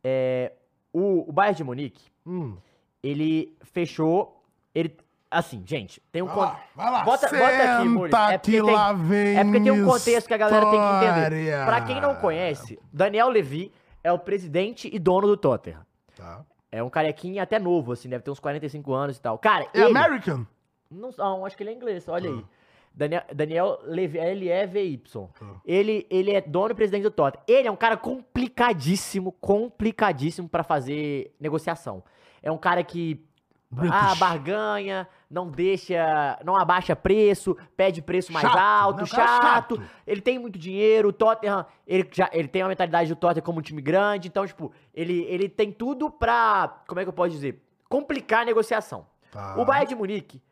É, o, o Bayern de Munique, Hum. ele fechou. Ele. Assim, gente, tem um. Vai con- lá, vai lá. Bota, bota aqui, Muri. É porque, que tem, lá vem é porque tem um contexto que a galera tem que entender. história. Pra quem não conhece, Daniel Levy é o presidente e dono do Tottenham. Tá. É um carequinha até novo, assim, deve ter uns 45 anos e tal. Cara, É ele... American? Não, não, acho que ele é inglês, olha Ah. aí. Daniel, Daniel Levy, L-E-V-Y. Ah. Ele, ele é dono e presidente do Tottenham. Ele é um cara complicadíssimo, complicadíssimo pra fazer negociação. É um cara que British. ah, barganha, não deixa, não abaixa preço, pede preço mais Chato, alto, é chato, chato. Ele tem muito dinheiro, o Tottenham, ele, já, ele tem uma mentalidade do Tottenham como um time grande, então, tipo, ele, ele tem tudo pra, como é que eu posso dizer, complicar a negociação. Tá. O Bayern de Munique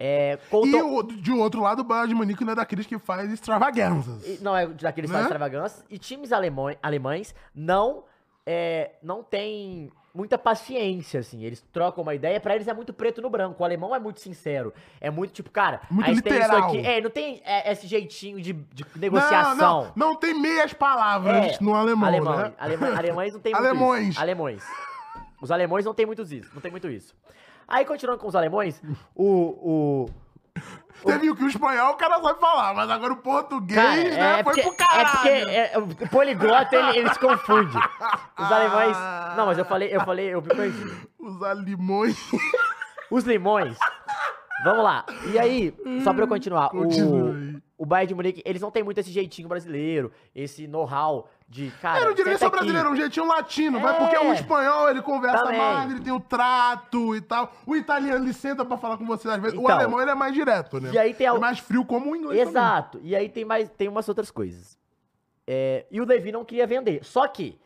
é, E contou... o, de outro lado, o Bayern de Munique não é daqueles que faz extravaganzas. E- Não é daqueles Né? né? extravagâncias. E times alemães, alemães não, é, não tem muita paciência, assim. Eles trocam uma ideia, pra eles é muito preto no branco. O alemão é muito sincero. É muito tipo, cara, Muito a gente tem literal. isso aqui. É, não tem é, esse jeitinho de, de negociação. Não, não, não tem meias palavras É, no alemão, Alemão, né? alemães não tem muito Alemões. isso. Alemões. Os alemães não tem muito isso. Não tem muito isso. Aí, continuando com os alemães, o, o, Você viu que o espanhol o cara sabe falar, mas agora o português, Cara, né, é, foi porque, pro caralho. é porque é, o poliglota ele, ele se confunde. Os alemães. Não, mas eu falei, eu falei, eu me conheci. Usar limões. Os limões. Vamos lá. E aí, só pra eu continuar, Continua aí. o, o Bayern de Munique, eles não têm muito esse jeitinho brasileiro, esse know-how de, cara, Eu não diria só brasileiro, é um jeitinho latino, vai, É. porque o espanhol ele conversa Também. mais, ele tem o trato e tal. O italiano ele senta pra falar com você às vezes. o Então. alemão ele é mais direto, né? E aí tem Ele al- é mais frio como o inglês também. Exato. E aí tem mais, tem umas outras coisas. É, e o Levi não queria vender. Só que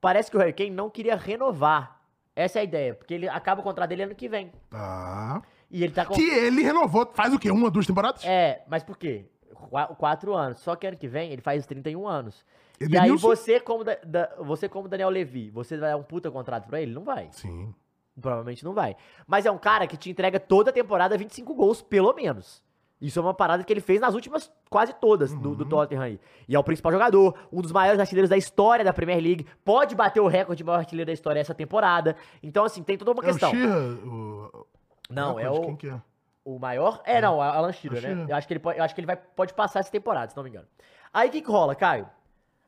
parece que o Harry Kane não queria renovar. Essa é a ideia, porque ele acaba o contrato dele ano que vem. Tá. E ele tá com Que ele renovou, faz o quê? Uma, duas temporadas? É, mas por quê? Qua- Quatro anos. Só que ano que vem ele faz 31 anos. E aí Edenilson? você como, da- da- você como Daniel Levy, você vai dar um puta contrato pra ele? Não vai. Sim. Provavelmente não vai. Mas é um cara que te entrega toda a temporada 25 gols, pelo menos. Isso é uma parada que ele fez nas últimas quase todas do, Uhum. do Tottenham aí. E é o principal jogador, um dos maiores artilheiros da história da Premier League. Pode bater o recorde de maior artilheiro da história essa temporada. Então, assim, tem toda uma É o questão. Shearer, o... Não, é o, Quem que é? o maior. É, não, a Alan Shearer, né? Eu acho que ele, pode, eu acho que ele vai, pode passar essa temporada, se não me engano. Aí o que, que rola, Caio?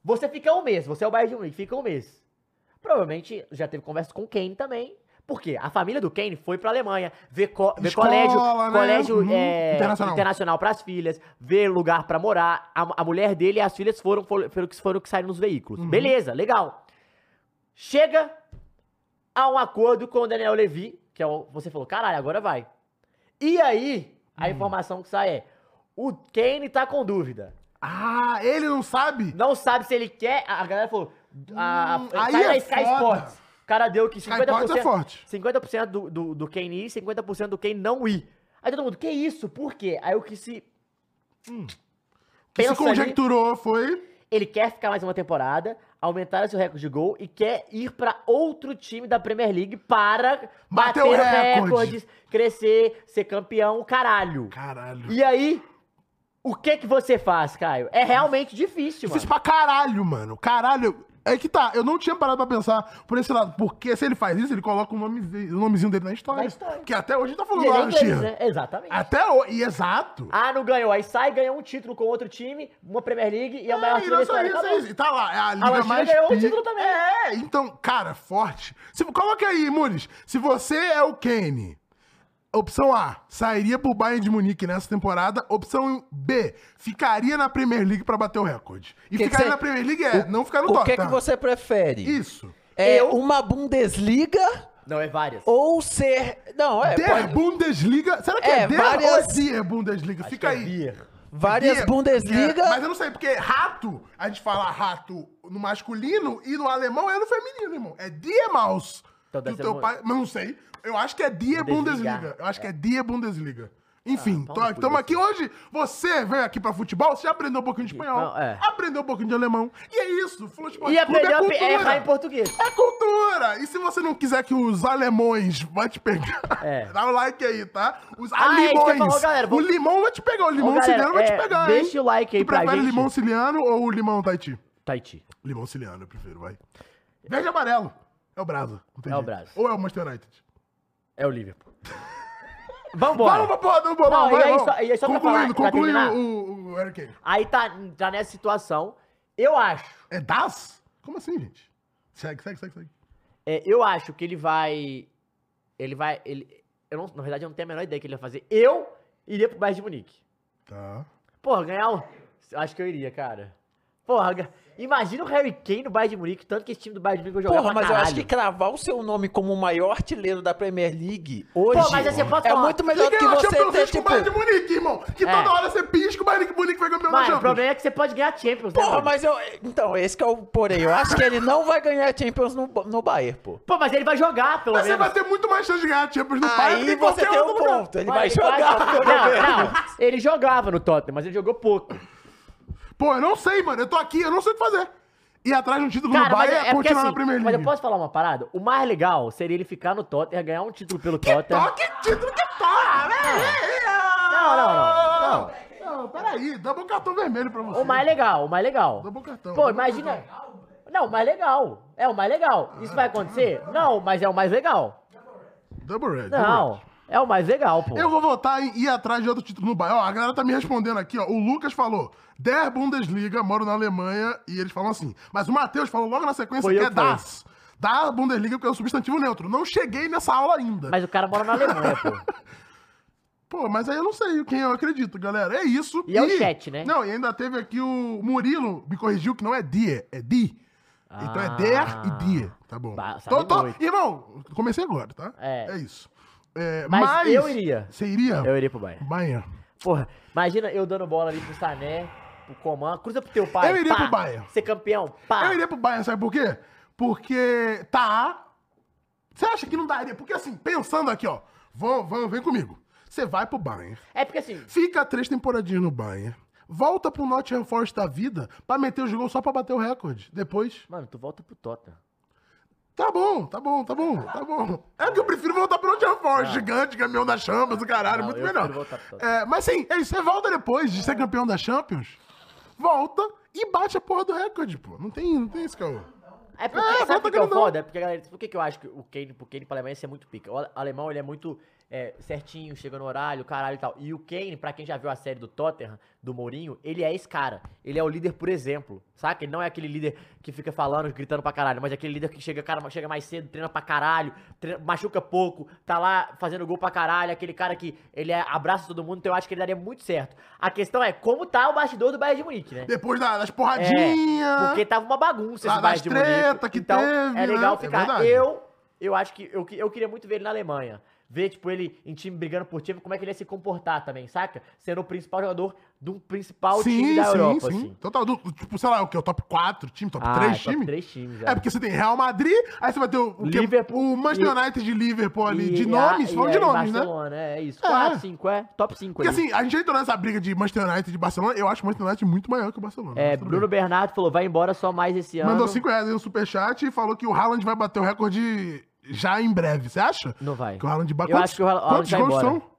Você fica um mês, você é o Bayern de Munique, fica um mês. Provavelmente já teve conversa com o Kane também. Por quê? A família do Kane foi pra Alemanha ver, co ver Escola, colégio, né? colégio Uhum. é, Internacional. internacional pras filhas, ver lugar pra morar. A, a mulher dele e as filhas foram, foram, foram que saíram nos veículos. Uhum. Beleza, legal. Chega a um acordo com o Daniel Levy, que é o, você falou, caralho, agora vai. E aí, a Hum. informação que sai é, o Kane tá com dúvida. Ah, ele não sabe? Não sabe se ele quer. A galera falou. A, Hum, a, aí sai é Sky foda. Sports. O cara deu que Sky Sports 50%, é forte. 50% do, do, do Kane ir, 50% do Kane não ir. Aí todo mundo, que isso? Por quê? Aí o que se. Que se pensa ali- conjecturou foi... Ele quer ficar mais uma temporada, aumentar seu recorde de gol e quer ir pra outro time da Premier League para Bater bater, o o recorde. recorde, crescer, ser campeão, caralho. Caralho. E aí, o que que você faz, Caio? É realmente difícil, mano. Difícil pra caralho, mano. Caralho. É que tá, eu não tinha parado pra pensar por esse lado. Porque se ele faz isso, ele coloca o, nome, o nomezinho dele na história. Na história. Porque até hoje a tá falando é lá, inglês, Shearer. né? Exatamente. Até hoje, e exato. Ah, não ganhou. Aí sai, ganha um título com outro time, uma Premier League e é o maior É, e time não da história. isso, é isso. E tá lá, é a liga Argentina mais... ganhou o pi- título também. É, então, cara, forte. Se, coloca aí, Muniz. Se você é o Kane, opção A, sairia pro Bayern de Munique nessa temporada. Opção B, ficaria na Premier League pra bater o recorde. E Que que ficaria você- na Premier League é, não ficar no O que Tottenham. que você prefere? Isso. É Eu- uma Bundesliga Não, é várias. ou ser... Não, é... Der pode- Bundesliga. Será que é, É, Der várias- ou Der Bundesliga? Fica é aí. Várias Bundesliga... é, mas eu não sei, porque rato, a gente fala rato no masculino e no alemão é no feminino, irmão. É Die Maus. Então Do teu pai, mas não sei. Eu acho que é Die Bundesliga. Bundesliga. Eu acho que é Die Bundesliga. Enfim, tô- no cu de estamos aqui hoje. Você veio aqui pra futebol, você aprendeu um pouquinho de espanhol, Não, é. aprendeu um pouquinho de alemão. E é isso. Futebol E Clube aprendeu é a cultura. errar em português. É cultura! E se você não quiser que os alemões vai te pegar, É. dá o like aí, tá? Os Ah, é alemões. ia falar, galera, O vamos- limão vai te pegar, o limão Ô, siciliano vai te é, pegar, deixa hein? o like aí tu pra prefere gente. limão siciliano ou o limão Tahiti? Tahiti. Limão siciliano, eu prefiro, vai. Verde e amarelo. É o Brasa. É o jeito. Brasa. Ou é o Manchester United. É o Liverpool. Vambora. Vamos pra porra, Não, vai, e aí vamos. só- e aí só pra Concluindo, falar, pra concluindo terminar. o, o Harry Kane. Aí tá, tá nessa situação. Eu acho. É Das? Como assim, gente? Segue, segue, segue, segue. é, eu acho que ele vai. Ele vai. Ele, eu não, na verdade, eu não tenho a menor ideia que ele vai fazer. Eu iria pro Bayern de Munique. Tá. Porra, ganhar um. Acho que eu iria, cara. Porra, ga- imagina o Harry Kane no Bayern de Munique, tanto que esse time do Bayern de Munique vai jogar Porra, mas eu acho caralho. que cravar o seu nome como o maior artilheiro da Premier League hoje Pô, mas assim, posso é falar? muito melhor do que você Champions ter, League com o tipo... Bayern de Munique, irmão. Que É. toda hora você pisca, o Bayern de Munique vai campeão da Mano, o Champions. problema é que você pode ganhar Champions, né, Porra, mano? mas eu... Então, esse que é o porém. Eu acho que ele não vai ganhar Champions no, no Bayern, pô. Pô, mas ele vai jogar, pelo Mas você menos. vai ter muito mais chance de ganhar a Champions no Bayern do Aí que você qualquer tem um outro lugar. ponto. Ele vai ele jogar. Não, não. Ele jogava no Tottenham, mas ele jogou pouco. Pô, eu não sei, mano. Eu tô aqui, eu não sei o que fazer. Ir atrás de um título Cara, no Bayern é é continuar assim, na Premier mas eu posso falar uma parada? O mais legal seria ele ficar no Tottenham, ganhar um título pelo Tottenham. Toque título que toca, velho! Não, não, não, Não, peraí. Dá um cartão vermelho pra você. O mais legal, o mais legal. Dá um cartão. Pô, imagina. Não, o mais legal. É o mais legal. Isso vai acontecer? Não, mas é o mais legal. Double red. double Não. red. É o mais legal, pô. Eu vou votar em ir atrás de outro título no Bayern. Ó, a galera tá me respondendo aqui, ó. O Lucas falou, Der Bundesliga, moro na Alemanha, e eles falam assim. Mas o Matheus falou logo na sequência Foi que é que. Das. Da Bundesliga, porque é o substantivo neutro. Não cheguei nessa aula ainda. Mas o cara mora na Alemanha, pô. Pô, mas aí eu não sei quem eu acredito, galera. É isso. E é o chat, né? Não, e ainda teve aqui o Murilo, me corrigiu que não é Die, é Di. Então é Ah. Der e Die. Tá bom. Tô- tô-. Irmão, comecei agora, tá? É. isso. É, Mas eu iria. Você iria? Eu iria pro Bayern. Bayern. Porra, imagina eu dando bola ali pro Sané, pro Coman, cruza pro teu pai. Eu iria pá, pro Bayern. Ser campeão, pá. Eu iria pro Bayern, sabe por quê? Porque tá. Você acha que não daria? Porque assim, pensando aqui, ó. Vão, vão, vem comigo. Você vai pro Bayern. É porque assim, Fica três temporadinhas no Bayern. Volta pro Nottingham Forest da vida pra meter os gols só pra bater o recorde. Depois. mano, tu volta pro Tottenham. Tá bom, tá bom, tá bom, tá bom. É que eu prefiro voltar pro Nottingham Forest, gigante, campeão da Champions, o caralho, Não, muito eu melhor. É, mas sim, é isso, você volta depois de ser campeão da Champions, volta e bate a porra do recorde, pô. Não tem, não tem esse caô. É porque, É, sabe que, que é foda? É porque, galera, por que, que eu acho que o Kane, pro Kane pra Alemanha ser muito pica? O ale- alemão, ele é muito é, certinho, chega no horário, caralho e tal. E o Kane, pra quem já viu a série do Tottenham, do Mourinho, ele é esse cara. Ele é o líder por exemplo, saca? Ele não é aquele líder que fica falando, gritando pra caralho, mas é aquele líder que chega, cara, chega mais cedo, treina pra caralho, treina- machuca pouco, tá lá fazendo gol pra caralho, aquele cara que ele é- abraça todo mundo, então eu acho que ele daria muito certo. A questão é como tá o bastidor do Bayern de Munique, né? Depois da- das É, porradinhas. porque tava uma bagunça esse Bayern de Munique. que então, teve, é legal né? É ficar. verdade. eu, eu acho que eu, que- eu queria muito ver ele na Alemanha. Ver, tipo, ele em time brigando por time, como é que ele ia se comportar também, saca? Sendo o principal jogador de um principal time da Europa, assim. Total, do- tipo, sei lá, o que? O top 4 time, top Ah, 3 é top time? três times, É porque você tem Real Madrid, aí você vai ter o, Liverpool o Manchester e- United de Liverpool ali, de E a- nomes, falando de nomes, né? Barcelona, é isso. É. 4, 5, é. Top 5 Porque ali. assim, a gente já entrou nessa briga de Manchester United e de Barcelona, eu acho o Manchester United muito maior que o Barcelona. É, Bruno bem. Bernardo falou, vai embora só mais esse ano. Mandou 5 reais aí no superchat e falou que o Haaland vai bater o recorde já em breve. Você acha? Não vai. Que o Haaland. Eu acho que o Haaland quantos vai gols embora. são?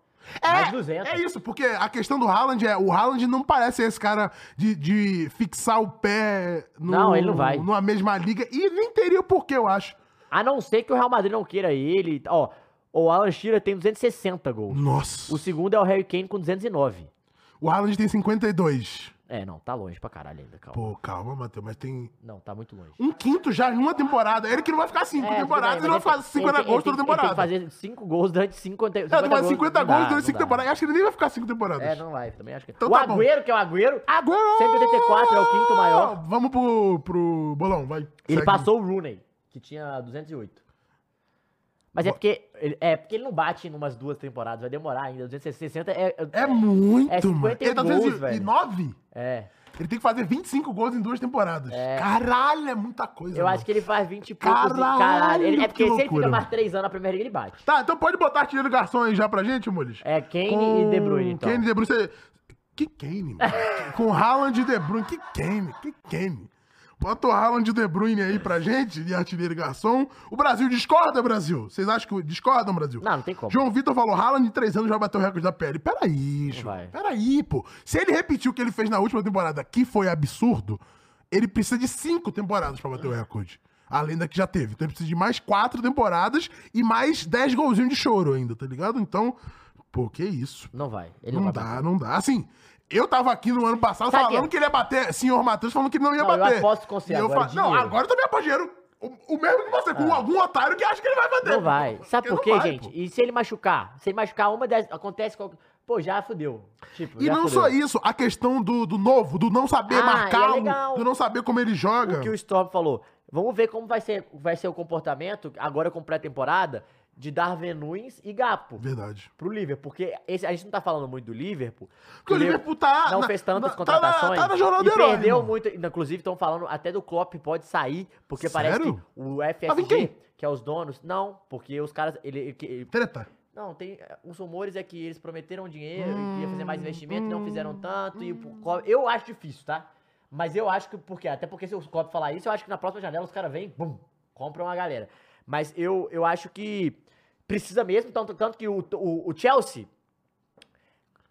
É, de 200. é isso, porque a questão do Haaland é, o Haaland não parece esse cara de, de fixar o pé no, Não, ele não vai. numa mesma liga e nem teria o porquê, eu acho. A não ser que o Real Madrid não queira ele. Ó, o Alan Shearer tem 260 gols. Nossa. O segundo é o Harry Kane com 209. O Haaland tem 52. É, não, tá longe pra caralho ainda, calma. Pô, calma, Matheus, mas tem Não, tá muito longe. um quinto já em uma temporada. Ele que não vai ficar cinco É, temporadas, ele vai mas ele 50 tem- gols toda tem- temporada. Ele tem que fazer 5 gols durante 50 É, tu vai 50 não gols dá, durante não 5 dá. temporadas. Eu acho que ele nem vai ficar 5 temporadas. É, não vai, também acho que... Então o tá bom. Agüero, que é o Agüero, Agüero! 184 é o quinto maior. Vamos pro, pro bolão, vai. ele Segue. passou o Rooney, que tinha 208. Mas é porque, ele, é porque ele não bate em umas duas temporadas, vai demorar ainda. 260 é... É muito, É mano. 51 Ele tá gols, 209? É. Ele tem que fazer 25 gols em duas temporadas. É. Caralho, é muita coisa. Eu mano. acho que ele faz 20 e poucos. e Caralho, caralho. Ele- é porque que se ele loucura, fica mais mano. 3 anos na Primeira Liga, ele bate. Tá, então pode botar artilheiro garçom aí já pra gente, Mules? É Kane e De Bruyne, então. Kane e De Bruyne. Você... Que Kane, mano? Com Haaland e De Bruyne. Que Kane? Que Kane? Bota o Haaland e De Bruyne aí pra gente, de artilheiro e garçom. O Brasil discorda, Brasil? Vocês acham que discordam, Brasil? Não, não tem como. João Vitor falou, Haaland em três anos vai bater o recorde da pele. Peraí, João. vai. Peraí, pô. Se ele repetiu o que ele fez na última temporada, que foi absurdo, ele precisa de cinco temporadas pra bater o recorde. Além da que já teve. Então ele precisa de mais quatro temporadas e mais dez golzinhos de choro ainda, tá ligado? Então, pô, que isso. Não vai. Ele não, Não vai bater. dá, não dá. Assim, eu tava aqui no ano passado Sabe falando que- ele ia bater, senhor Matheus falando que não ia Não, eu bater. aposto com você E eu agora, Não, agora eu também aposto dinheiro. O, o mesmo que você, com algum otário que acha que ele vai bater. Ah. Não vai. Sabe por quê, vai, gente? pô. E se ele machucar? Se ele machucar uma das. Acontece qualquer. Pô, já fudeu. Tipo, E já não fudeu. só isso, a questão do, do novo, do não saber Ah, é marcar, legal. do não saber como ele joga. O que o Storm falou. Vamos ver como vai ser, vai ser o comportamento, agora com pré-temporada, de Darwin Nunes e Gapo. Verdade. Pro Liverpool, porque esse- a gente não tá falando muito do Liverpool. Porque o Liverpool tá. não na- fez tantas na- tá contratações. na- Tá na jornada e herói, perdeu irmão. muito. Inclusive, estão falando até do Klopp pode sair, porque parece Sério? que o FSG, que é os donos, não, porque os caras. Ele, ele- Treta. não, tem. Os rumores é que eles prometeram dinheiro e Hum, que ia fazer mais investimento e não fizeram tanto. E o Klopp- eu acho difícil, tá? Mas eu acho que. Porque, até porque se o Klopp falar isso, eu acho que na próxima janela os caras vêm, bum, compram a galera. Mas eu, eu acho que precisa mesmo, tanto, tanto que o, o, o Chelsea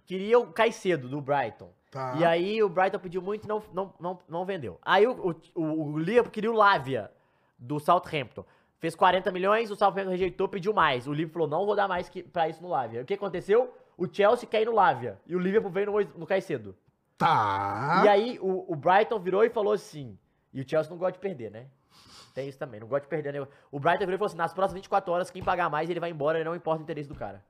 queria o Caicedo do Brighton. Tá. E aí o Brighton pediu muito e não, não, não, não vendeu. Aí o, o, o, Liverpool queria o Lavia do Southampton. Fez 40 milhões, o Southampton rejeitou, pediu mais. O Liverpool falou, não vou dar mais que, pra isso no Lavia. O que aconteceu? O Chelsea quer ir no Lavia. E o Liverpool veio no, no Caicedo. Tá. E aí o, o Brighton virou e falou assim. E o Chelsea não gosta de perder, né? Tem isso também, não gosta de perder. Né? O Brighton virou e falou assim: nas próximas 24 horas, quem pagar mais, ele vai embora, e não importa o interesse do cara.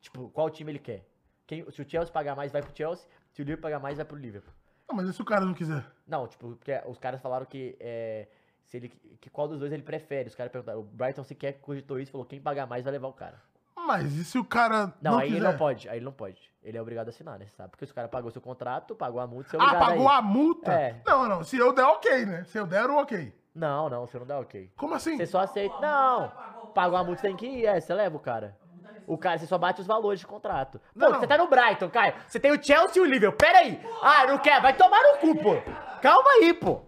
Tipo, qual time ele quer. Quem, se o Chelsea pagar mais, vai pro Chelsea. Se o Liverpool pagar mais, vai pro Liverpool. Ah, mas e se o cara não quiser? Não, tipo, porque os caras falaram que. É, se ele, que qual dos dois ele prefere. Os caras perguntaram. O Brighton sequer cogitou isso falou: quem pagar mais vai levar o cara. Mas e se o cara Não, não, aí quiser? ele não pode. Aí ele não pode. Ele é obrigado a assinar, né? Sabe? Porque se o cara pagou seu contrato, pagou a multa, você é Ah, a pagou ir. a multa? É. Não, não. Se eu der, ok, né? Se eu der, ok. Não, não, você não dá ok. Como assim? Você só aceita. Não! Pagou a multa, você tem que ir. É, você leva o cara. O cara, você só bate os valores de contrato. Pô, não. você tá no Brighton, Caio. Você tem o Chelsea e o Liverpool. Pera aí. Ah, não quer? Vai tomar no cu, pô. Calma aí, pô.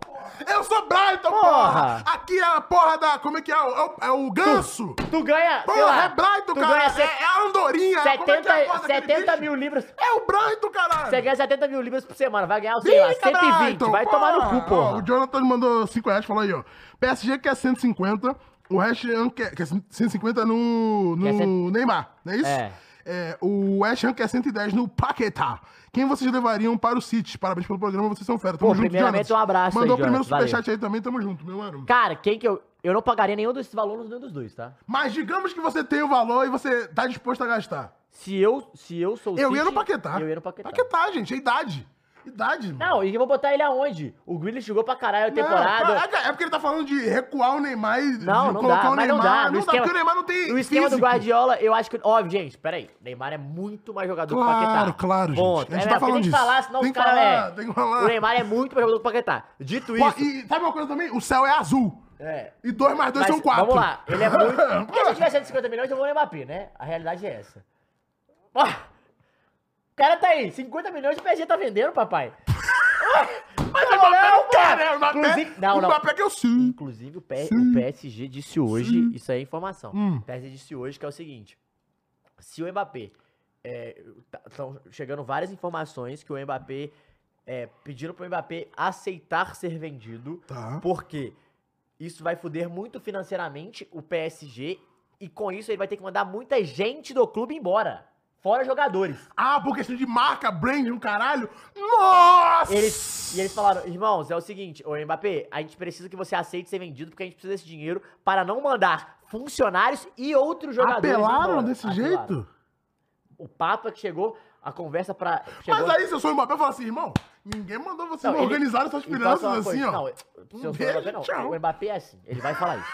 Eu sou Brighton, porra! Porra! Aqui é a porra da. Como é que é? É o, é o ganso! Tu ganha, sei Porra, lá. é Brighton, tu cara! ganha É, é a andorinha! Como é que é a 70, porra daquele 70 bicho? mil libras. É o Brighton, caralho! Você ganha 70 mil libras por semana. Vai ganhar, sei lá, Fica, 120. Brighton, vai tomar no porra. cu, porra. Ó, o Jonathan mandou 5 reais, falou aí, ó. PSG quer 150, o West Ham quer, quer 150 no, no Quer cento- Neymar, não é isso? É. É, o West Ham quer 110 no Paquetá. Quem vocês levariam para o City? Parabéns pelo programa, vocês são fera. Tamo Pô, junto, primeiramente, Jonathan. um abraço aí, Mandou o primeiro Jonathan, superchat aí também, tamo junto, meu mano. Cara, quem que eu... Eu não pagaria nenhum desses valores nenhum dos dois, tá? Mas digamos que você tem o valor e você tá disposto a gastar. Se eu, se eu sou o Eu ia City, no Paquetá. Eu ia no Paquetá. Paquetá, gente, é idade. Idade, mano. Não, e vou botar ele aonde? O Grealish jogou pra caralho a temporada. Não, pra- é porque ele tá falando de recuar o Neymar e Não, não colocar dá, o Neymar. não dá. Não dá, esquema, porque o Neymar não tem no esquema do físico. Guardiola, eu acho que... Óbvio, gente, peraí. Neymar é muito mais jogador que o Claro, Paquetá. claro, gente. Ponto. A gente é, tá falando tem que disso. falar, senão Tem que falar, É, tem que falar. O Neymar é muito mais jogador que o Paquetá. Dito Pô, isso... e sabe uma coisa também? O céu é azul. É. E 2 mais 2 Mas, são 4. Vamos lá, ele é muito. Porque se eu tiver 150 milhões, eu vou no Mbappé, né? A realidade é essa. O cara tá aí, 50 milhões o PSG tá vendendo, papai. Mas o Não, Mbappé não, cara. né? O Mbappé, Inclusive- não, o não. Mbappé quer o sim. Inclusive, o, P- o PSG disse hoje, isso aí é informação. Hum. O PSG disse hoje que é o seguinte: se o Mbappé. Estão chegando várias informações que o Mbappé. É, pediram pro Mbappé aceitar ser vendido. Tá. Porque isso vai foder muito financeiramente o PSG. E com isso ele vai ter que mandar muita gente do clube embora. Fora jogadores. Ah, por questão de marca, brand, um caralho. Nossa! Eles, e eles falaram, irmãos, é o seguinte, ô Mbappé, a gente precisa que você aceite ser vendido, porque a gente precisa desse dinheiro para não mandar funcionários e outros jogadores. Apelaram embora." desse Apelaram. jeito? O papo é que chegou, a conversa pra. Chegou... Mas aí, se eu sou o Mbappé, eu falo assim, irmão, ninguém mandou você Não, ele- organizar essas E posso finanças assim, ó. Não, se eu o Beijo, Mbappé, não. tchau. O Mbappé é assim, ele vai falar isso.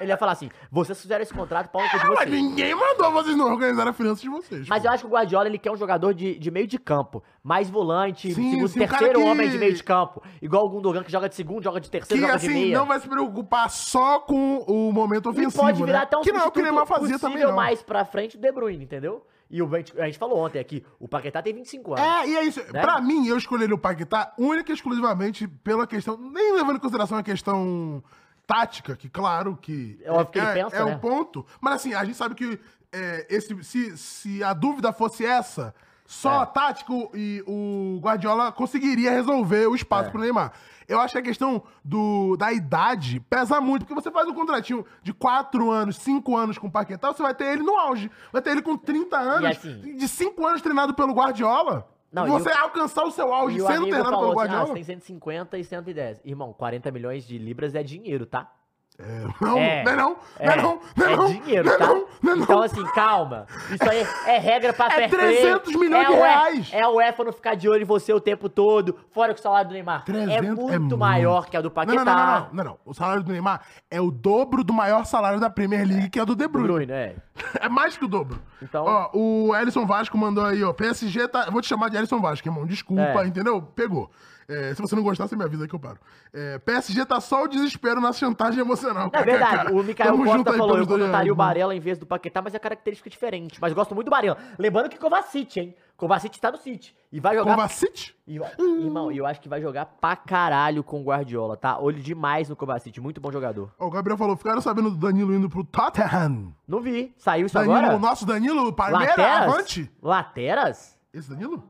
Ele vai falar assim, vocês fizeram esse contrato, pau no cu de Ah, mas vocês. ninguém mandou vocês não organizarem as finanças de vocês. Mas pô. eu acho que o Guardiola ele quer um jogador de, de meio de campo. Mais volante, Sim, segundo, sim, terceiro que- homem de meio de campo. Igual o Gundogan que joga de segundo, joga de terceiro, que joga de assim, meia. não vai se preocupar só com o momento E ofensivo, pode virar né? até um Que não é o que o Neymar fazia também, não. mais pra frente do De Bruyne, entendeu? E o, a gente- a gente falou ontem aqui, o Paquetá tem 25 anos. É, e é isso. Né? Pra mim, eu escolheria o Paquetá única e exclusivamente pela questão, nem levando em consideração a questão tática, que claro que É óbvio que ele pensa, é né? um ponto, mas assim, a gente sabe que é, esse, se, se a dúvida fosse essa, só É. tático e o Guardiola conseguiria resolver o espaço É. pro Neymar. Eu acho que a questão do, da idade pesa muito, porque você faz um contratinho de 4 anos, 5 anos com o Paquetá, você vai ter ele no auge. Vai ter ele com 30 anos, assim- de 5 anos treinado pelo Guardiola. Não, você o- alcançar o seu auge sendo treinado pelo assim, ah, Guardiola? você tem 150 e 110. Irmão, 40 milhões de libras é dinheiro, tá? É, não, É. não é não, não é não, não é é não, dinheiro, não é tá? não, não é. Então, assim, calma. Isso aí é regra pra É fair play. 300 milhões é de reais. É a UEFA não ficar de olho em você o tempo todo, fora que o salário do Neymar 300 é muito maior que a do Paquetá. não, não, não, não, não, não. O salário do Neymar é o dobro do maior salário da Premier League, que é do De Bruyne. Bruyne, é. É mais que o dobro. Então- Ó, o Ellison Vasco mandou aí, ó. PSG tá. Vou te chamar de Ellison Vasco, irmão. Desculpa, É. entendeu? Pegou. É, se você não gostar, você me avisa que eu paro. É, PSG tá só o desespero na chantagem emocional. É verdade, o Mikael Tamo Costa falou, eu contrataria o Barella em vez do Paquetá, mas é característica diferente. Mas gosto muito do Barella. Lembrando que Kovacic, hein? Kovacic tá no City. E vai jogar... Kovacic? E, irmão, e eu acho que vai jogar pra caralho com o Guardiola, tá? Olho demais no Kovacic, muito bom jogador. O Gabriel falou, ficaram sabendo do Danilo indo pro Tottenham. Não vi. Saiu isso Danilo, agora? o nosso Danilo, Palmeira, Lateras? avante. Lateras? Esse Danilo?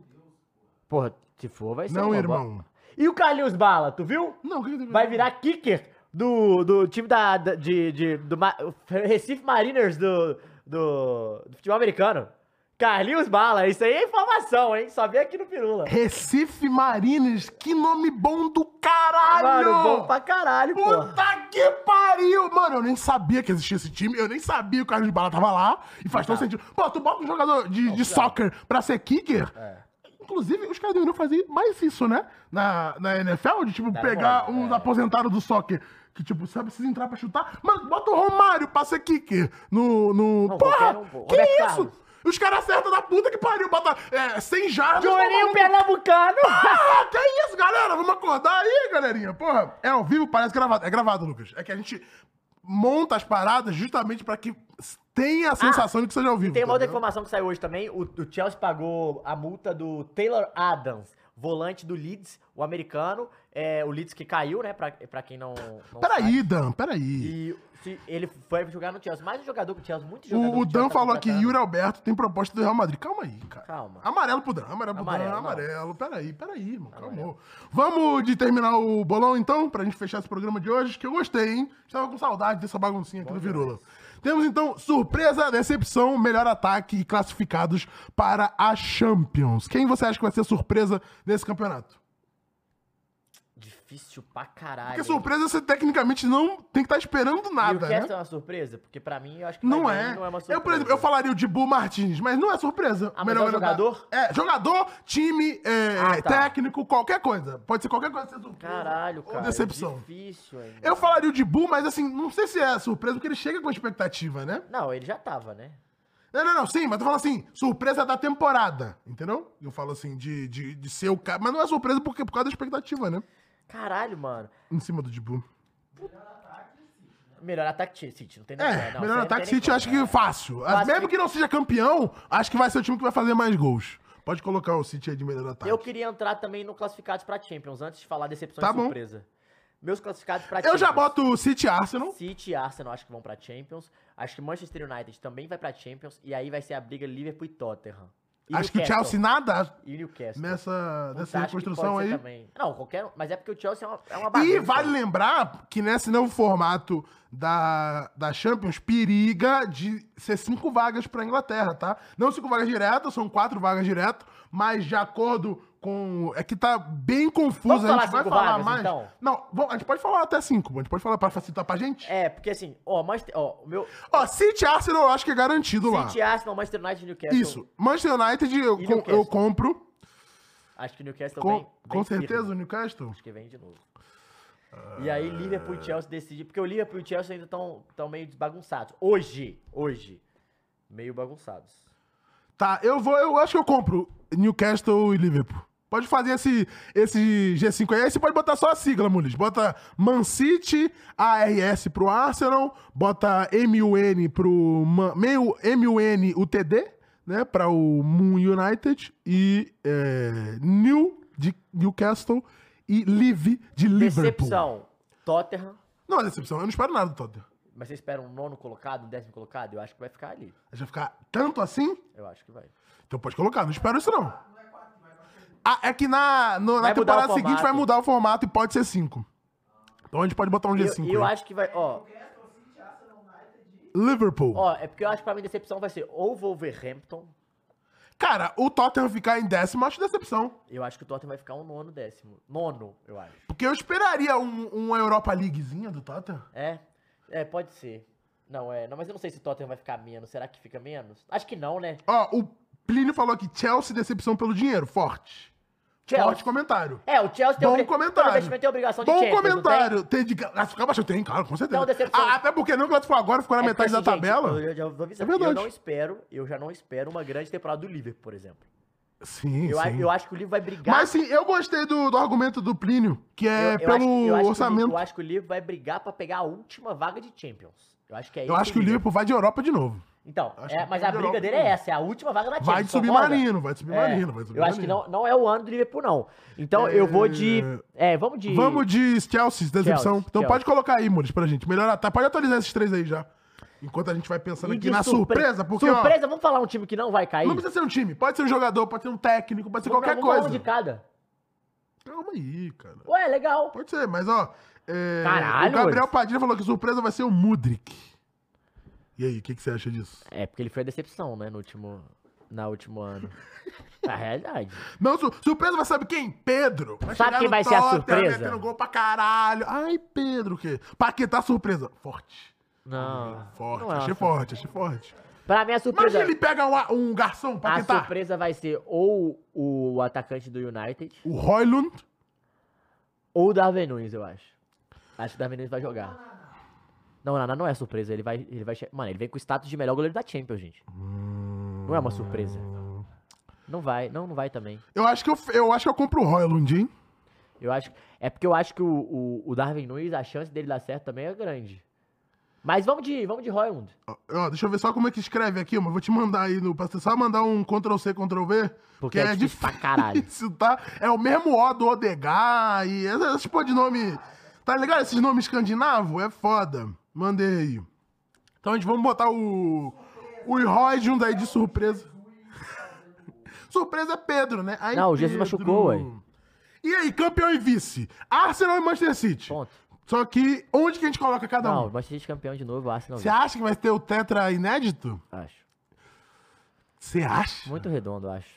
Porra, se for, vai ser Não, irmão. E o Carlinhos Bala, tu viu? Não, o que que tem Vai virar kicker do, do time da, da- de, de- do Ma- Recife Mariners do, do, do futebol americano. Carlinhos Bala, isso aí é informação, hein? Só vê aqui no Pirula. Recife Marines, que nome bom do caralho! Mano, bom pra caralho, pô. Puta que pariu! Mano, eu nem sabia que existia esse time, eu nem sabia que o de Bala tava lá, e faz todo Tá. sentido. Pô, tu bota um jogador de, de soccer pra ser kicker, É. inclusive os caras deveriam fazer mais isso, né? Na, na NFL, de tipo, Dá pegar uns é. aposentados do soccer. Que, tipo, sabe, precisa entrar pra chutar. Mano, bota o Romário pra ser kicker no. no... Não, Porra! um, que Roberto isso? Carlos. Os caras acertam da puta que pariu, bota é, 100 jardas. Juninho um- Pernambucano. ah, que isso, galera? Vamos acordar aí, galerinha. Porra, é ao vivo, parece gravado. É gravado, Lucas. É que a gente monta as paradas justamente pra que tenha a sensação de que seja ao vivo. Tem uma outra entendeu? informação que saiu hoje também. O, o Chelsea pagou a multa do Taylor Adams, volante do Leeds, o americano. É, o Leeds que caiu, né? Pra, pra quem não. não sabe. Peraí, Dan, peraí. E se ele foi jogar no Chelsea. Mais um jogador que o Chelsea, muito jogador O, o que Dan tá falou aqui, contratando. Yuri Alberto tem proposta do Real Madrid. Calma aí, cara. Calma. Amarelo pro Dan, amarelo pro Amarelo, Dan, não. amarelo. Peraí, peraí, irmão. Calma. Vamos de terminar o bolão, então, pra gente fechar esse programa de hoje, que eu gostei, hein? Estava com saudade dessa baguncinha aqui do Virula. Temos, então, surpresa, decepção, melhor ataque e classificados para a Champions. Quem você acha que vai ser surpresa nesse campeonato? Difícil pra caralho. Porque surpresa você tecnicamente não tem que estar esperando E o nada, né? Cast é uma surpresa? Porque pra mim, eu acho que Não é. não é uma surpresa. Eu, por exemplo, eu falaria o Dibu Martins, mas não é surpresa. Ah, mas é melhor jogador? É, jogador, time, é, Ah, tá. técnico, qualquer coisa. Pode ser qualquer coisa. Ser surpresa Caralho, ou cara. decepção. Difícil ainda. Eu falaria o Dibu, mas assim, não sei se é surpresa, porque ele chega com expectativa, né? Não, ele já tava, né? Não, não, não, sim, mas eu falo assim, surpresa da temporada, entendeu? Eu falo assim, de, de, de ser o cara. Mas não é surpresa porque, por causa da expectativa, né? Caralho, mano. Em cima do Dibu. Melhor ataque City, não tem nem É, não, melhor não ataque tem nem City, eu acho como, que fácil. Fácil. Mesmo que não seja campeão, acho que vai ser o time que vai fazer mais gols. Pode colocar o City aí de melhor ataque. Eu queria entrar também no classificados pra Champions, antes de falar decepção Tá e bom. surpresa. Meus classificados pra Eu Champions. já boto o City e Arsenal. City e Arsenal acho que vão pra Champions. Acho que Manchester United também vai pra Champions. E aí vai ser a briga Liverpool e Tottenham. E Acho que o. Chelsea nada E Newcastle. nessa, nessa reconstrução aí. também. Não, qualquer um. Mas é porque o Chelsea é uma, é uma bagunça. E vale lembrar que nesse novo formato da, da Champions, periga de ser cinco vagas pra Inglaterra, tá? Não cinco vagas diretas, são quatro vagas direto, mas de acordo com. É que tá bem confuso. A gente vai falar vagas, mais. então? Não, vamos- a gente pode falar até cinco, a gente pode falar pra facilitar pra gente. É, porque assim, ó, Manchester, ó, o meu Ó, City Arsenal eu acho que é garantido lá. City, Arsenal, Manchester United e Newcastle. Isso. Manchester United eu, com- Newcastle. eu compro. Acho que o Newcastle Com, vem, com vem certeza firme. o Newcastle. Acho que vem de novo. E aí Liverpool e Chelsea decide, porque o Liverpool e o Chelsea ainda estão tão meio desbagunçados. Hoje, hoje, meio bagunçados. Tá, eu vou, eu acho que eu compro Newcastle e Liverpool. Pode fazer esse, esse G5 aí. Aí você pode botar só a sigla, Mulis. Bota Man City, ARS pro Arsenal, bota MUN pro. Man, meio MUN UTD, né? Pra o Moon United e é, New de Newcastle e Live de Liverpool. Decepção. Tottenham. Não é decepção, eu não espero nada do Tottenham. Mas você espera um nono colocado, um décimo colocado? Eu acho que vai ficar ali. Vai ficar tanto assim? Eu acho que vai. Então pode colocar, não espero isso não. Ah, é que na, no- na Vai mudar temporada seguinte vai mudar o formato e pode ser 5. Então a gente pode botar um E eu, G5. e eu acho que vai, ó, Liverpool. ó, é porque eu acho que pra mim decepção vai ser ou Wolverhampton. Cara, o Tottenham ficar em décimo, eu acho decepção. Eu acho que o Tottenham vai ficar um nono décimo. Nono, eu acho. Porque eu esperaria um, uma Europa Leaguezinha do Tottenham. É? É, pode ser. Não, é. Não, mas eu não sei se o Tottenham vai ficar menos. Será que fica menos? Acho que não, né? Ó, o Plínio falou aqui, Chelsea decepção pelo dinheiro, forte. Chelsea. Forte comentário. É, o Chelsea tem Bom obri- comentário. Tem obrigação de Bom Champions, não tem? comentário. Tem de classificar bastante. Tem, claro, com certeza. Não, decepção. Ah, até porque não classificou agora, ficou na É metade porque, da assim, gente, tabela. eu, já vou avisar, É verdade. Eu não espero, eu já não espero uma grande temporada do Liverpool, por exemplo. Sim, Eu, sim. eu acho que o Liverpool vai brigar. Mas sim, eu gostei do, do argumento do Plínio, que eu- é eu pelo acho eu acho orçamento. eu acho que o Liverpool vai brigar pra pegar a última vaga de Champions. Eu acho que é Eu acho que o Liverpool vai de Europa de novo. Então, é, mas a briga dele é essa, é a última vaga na Champions. Vai de submarino, vai de submarino, É, vai de Eu acho que submarino. não, não é o ano do Liverpool, não. Então eu vou de. É, vamos de. Vamos de Chelsea, decepção. Chelsea, então Chelsea. pode colocar aí, Mules, pra gente. Melhorar, tá? Pode atualizar esses três aí já. Enquanto a gente vai pensando E aqui na surpre- surpresa, porque, Surpresa, vamos falar um time que não vai ó, cair? não precisa ser um time. Pode ser um jogador, pode ser um técnico, pode ser Vamos- qualquer coisa. um de cada. Calma aí, cara. Ué, legal. Pode ser, mas ó. É, Caralho, O Gabriel. Padilha falou que surpresa vai ser o Mudrik. E aí, o que, que você acha disso? É, porque ele foi a decepção, né, no último, na último ano. É a realidade. Não, su- surpresa vai saber quem? Pedro. Vai Sabe quem vai ser a surpresa? metendo gol pra caralho. Ai, Pedro, o quê? Paquetá surpresa. Forte. Não. Forte, não é achei forte, achei forte. Pra mim, a surpresa. Imagina ele pega um, um garçom, A Paquetá. surpresa vai ser ou o atacante do United O Roylund. ou o Darwin Nunes, eu acho. Acho que o Darwin Nunes vai jogar. Não, Nana não é surpresa. Ele vai, ele vai. Mano, ele vem com o status de melhor goleiro da Champions, gente. Não é uma surpresa. Não vai, não, não vai também. Eu acho que eu, eu acho que eu compro o Roylund, hein? Eu acho. É porque eu acho que o, o, o Darwin Nunes, a chance dele dar certo também é grande. Mas vamos de, vamos de Royland. Ó, ó, deixa eu ver só como é que escreve aqui, mas vou te mandar aí no. Pra você só mandar um Ctrl-C, Ctrl-V. Porque é difícil pra caralho. tá? É o mesmo O do Odegar e esse, esse tipo de nome. Tá ligado? Esses nomes escandinavos é foda. Mandei aí. Então a gente vamos botar o. O Royjund aí de surpresa. surpresa é Pedro, né? Aí, Não, o Jesus Pedro. machucou, ué. E aí, campeão e vice? Arsenal e Manchester City. Ponto. Só que, onde que a gente coloca cada Não, um? o Manchester City campeão de novo, Arsenal. Você acha que vai ter o Tetra inédito? Acho. Você acha? Muito redondo, acho.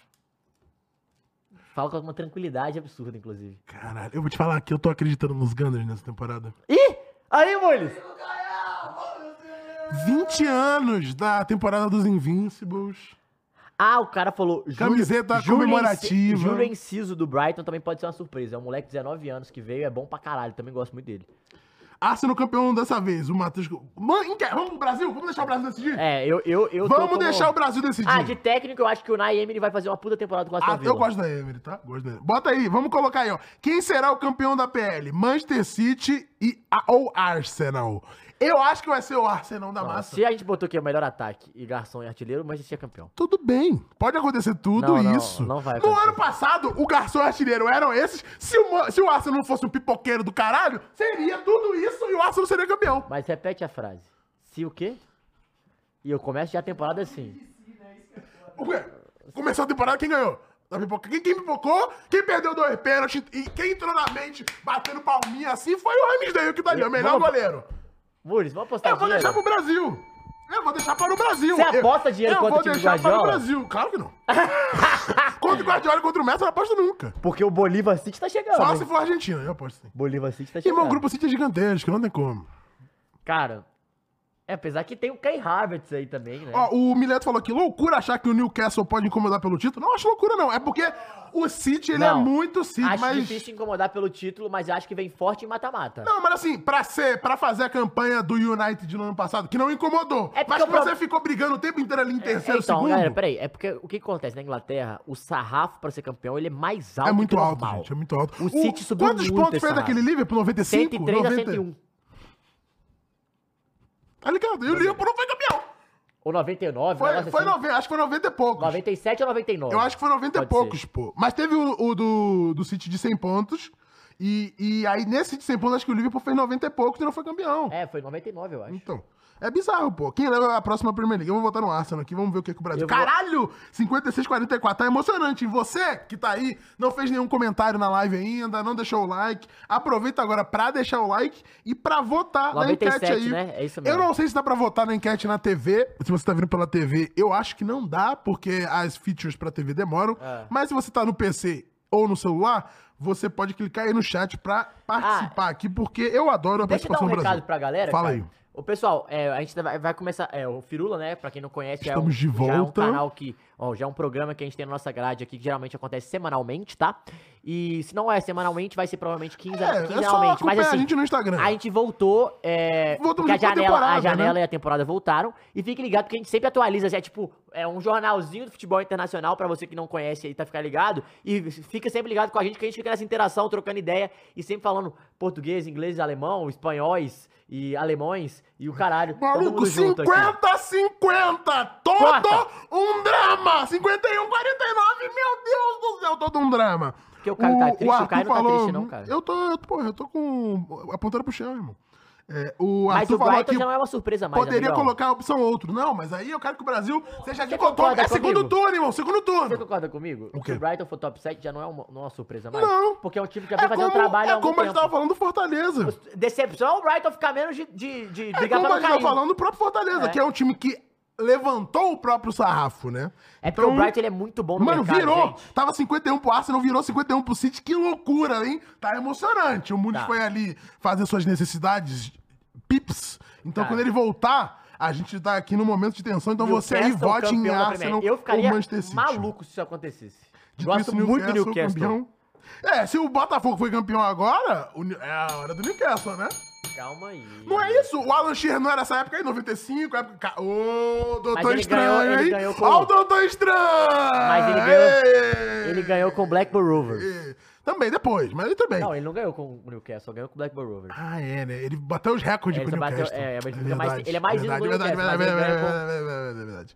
Fala com uma tranquilidade absurda, inclusive. Caralho, eu vou te falar que eu tô acreditando nos Gunners nessa temporada. Ih! Aí, Mules! 20 anos da temporada dos Invincibles. Ah, o cara falou. Camiseta Júlio comemorativa. Júlio Enciso do Brighton também pode ser uma surpresa. É um moleque de 19 anos que veio, é bom pra caralho. Também gosto muito dele. Arsenal campeão dessa vez, o Matheus. Mano, vamos pro Brasil? Vamos deixar o Brasil decidir? É, eu. eu, eu Vamos como- deixar o Brasil decidir. Ah, de técnico, eu acho que o Nay Emery vai fazer uma puta temporada com a Aston Ah, Villa. eu gosto da Emery, tá? Gosto da Emery. Bota aí, vamos colocar aí, ó. Quem será o campeão da PL? Manchester City e, ou Arsenal? Eu acho que vai ser o Arsenal da Não, massa. se a gente botou aqui o melhor ataque e garçom e artilheiro, o Manchester é campeão. Tudo bem. Pode acontecer tudo Não, não, isso. não vai no acontecer. ano passado, o garçom e o artilheiro eram esses. Se o, Ma- se o Arsenal não fosse um pipoqueiro do caralho, seria tudo isso e o Arsenal seria campeão. Mas repete a frase. Se o quê? E eu começo já a temporada assim. O quê? Começou a temporada, quem ganhou? Da pipoca. Quem, quem pipocou, quem perdeu dois pênaltis e quem entrou na mente batendo palminha assim foi o Ramsdale, que tá ali, o melhor Vamos- goleiro. Mules, vamos apostar Eu vou dinheiro? deixar pro Brasil. Eu vou deixar para o Brasil. Você Eu- aposta dinheiro eu contra vou o time do deixar para o Guardiola? Brasil. Claro que não. contra o Guardiola e contra o Messi, eu não aposto nunca. Porque o Bolívar City tá chegando. Só se for Argentina, eu aposto sim. Bolívar City tá E chegando. meu grupo City é gigantesco, não tem como. Cara, é, apesar que tem o Kai Havertz aí também, né? Ó, o Mileto falou que loucura achar que o Newcastle pode incomodar pelo título. Não acho loucura, não. É porque o City, ele é Não, muito City, acho mas... difícil incomodar pelo título, mas acho que vem forte em mata-mata. Não, mas assim, pra ser, pra fazer a campanha do United no ano passado, que não incomodou, É mas que o pro- você ficou brigando o tempo inteiro ali em terceiro, então, segundo, galera, peraí. É porque o que acontece na Inglaterra, o sarrafo pra ser campeão, ele é mais alto é muito que o alto, normal. gente, é muito alto. O City subiu Quantos muito pontos esse fez sarrafo. daquele Liverpool? 95? 103 a 90? 101. Tá ligado? E o Liverpool não foi campeão. Ou 99, um Foi, negócio foi assim. 90, acho que foi 90 e poucos. 97 ou 99? Eu acho que foi 90 e Pode poucos, ser. pô. Mas teve o, o do, do City de 100 pontos. E, e aí, nesse de 100 pontos, acho que o Liverpool fez 90 e poucos e não foi campeão. É, foi 99, eu acho. Então, é bizarro, pô. Quem leva a próxima Premier League? Eu vou votar no Arsenal aqui, vamos ver o que, que o Brasil... Eu Caralho! 56-44, tá emocionante. E você, que tá aí, não fez nenhum comentário na live ainda, não deixou o like, aproveita agora pra deixar o like e pra votar 97, na enquete aí. né? É isso Eu mesmo. não sei se dá pra votar na enquete na TV, se você tá vindo pela TV, eu acho que não dá, porque as features pra TV demoram. É. Mas se você tá no PC ou no celular, você pode clicar aí no chat pra participar aqui, porque eu adoro a Ah, Deixa eu dar participação um do recado Brasil. pra galera. Fala cara. aí. Ô, pessoal, é, a gente vai, começar. É, o Firula, né? Pra quem não conhece, é um, Estamos de já é um volta. canal que. Ó, já é um programa que a gente tem na nossa grade aqui, que geralmente acontece semanalmente, tá? E se não é semanalmente, vai ser provavelmente quinza, É, é quinzenalmente. mas assim, a gente no Instagram. a gente voltou. É, Voltamos a janela, a janela né? e a temporada voltaram. E fique ligado que a gente sempre atualiza. assim, É tipo, é um jornalzinho do futebol internacional pra você que não conhece aí, tá ficar ligado. E fica sempre ligado com a gente, que a gente fica nessa interação, trocando ideia e sempre falando português, inglês, alemão, espanhóis e alemães e o caralho. Maluco, mundo junto aqui. 50-50! Todo Corta. um drama! 51-49, meu Deus do céu, todo um drama. Porque o Caio tá triste, o Arthur Caio não tá triste não, cara. Eu tô, eu, tô- porra, eu tô com. apontando pro chão, irmão. É, o Mas Arthur o falou Brighton que já não é uma surpresa mais, poderia colocar a opção outro. Não, mas aí eu quero que o Brasil seja de Você contorno. É segundo turno, irmão, segundo Você turno. concorda comigo? O quê? Se o Brighton for top 7 já não é uma, não é uma surpresa mais? Não. Porque é um time que já vem fazendo como, trabalho é como a gente tava falando do Fortaleza. Decepção é o Brighton ficar menos de, de, de É brigar como pra a não gente tava falando do próprio Fortaleza, É. que é um time que levantou o próprio sarrafo, né? É porque o Brighton ele é muito bom no Mano, mercado, virou. gente. Tava 51 pro Arsenal, virou 51 pro City. Que loucura, hein? Tá emocionante. O Muniz Tá. foi ali fazer suas necessidades pips. Então, Cara. quando ele voltar, a gente tá aqui no momento de tensão. Então, você aí Newcastle vote em Arsenal. Eu ficaria ou Manchester City. maluco se isso acontecesse. Dito Gosto isso, muito do Newcastle. campeão. É, se o Botafogo foi campeão agora, é a hora do Newcastle, né? Calma aí. Não é isso? O Alan Shearer não era essa época aí, 95, época... Ca- Ô, Doutor Mas ele Estranho, ganhou- ele ganhou com- Ó o Doutor Estranho! Mas ele ganhou-! Ele ganhou com o Blackburn Rovers. É, Também, depois, mas ele também. Não, ele não ganhou com o Newcastle, ganhou com o Blackburn Rovers. Ah, é, né? Ele bateu os recordes É, com o ele bateu- Newcastle. é, mas ele mais- verdade, ele é mais verdade, ídolo do verdade, Newcastle, verdade, verdade, verdade, verdade, verdade, verdade.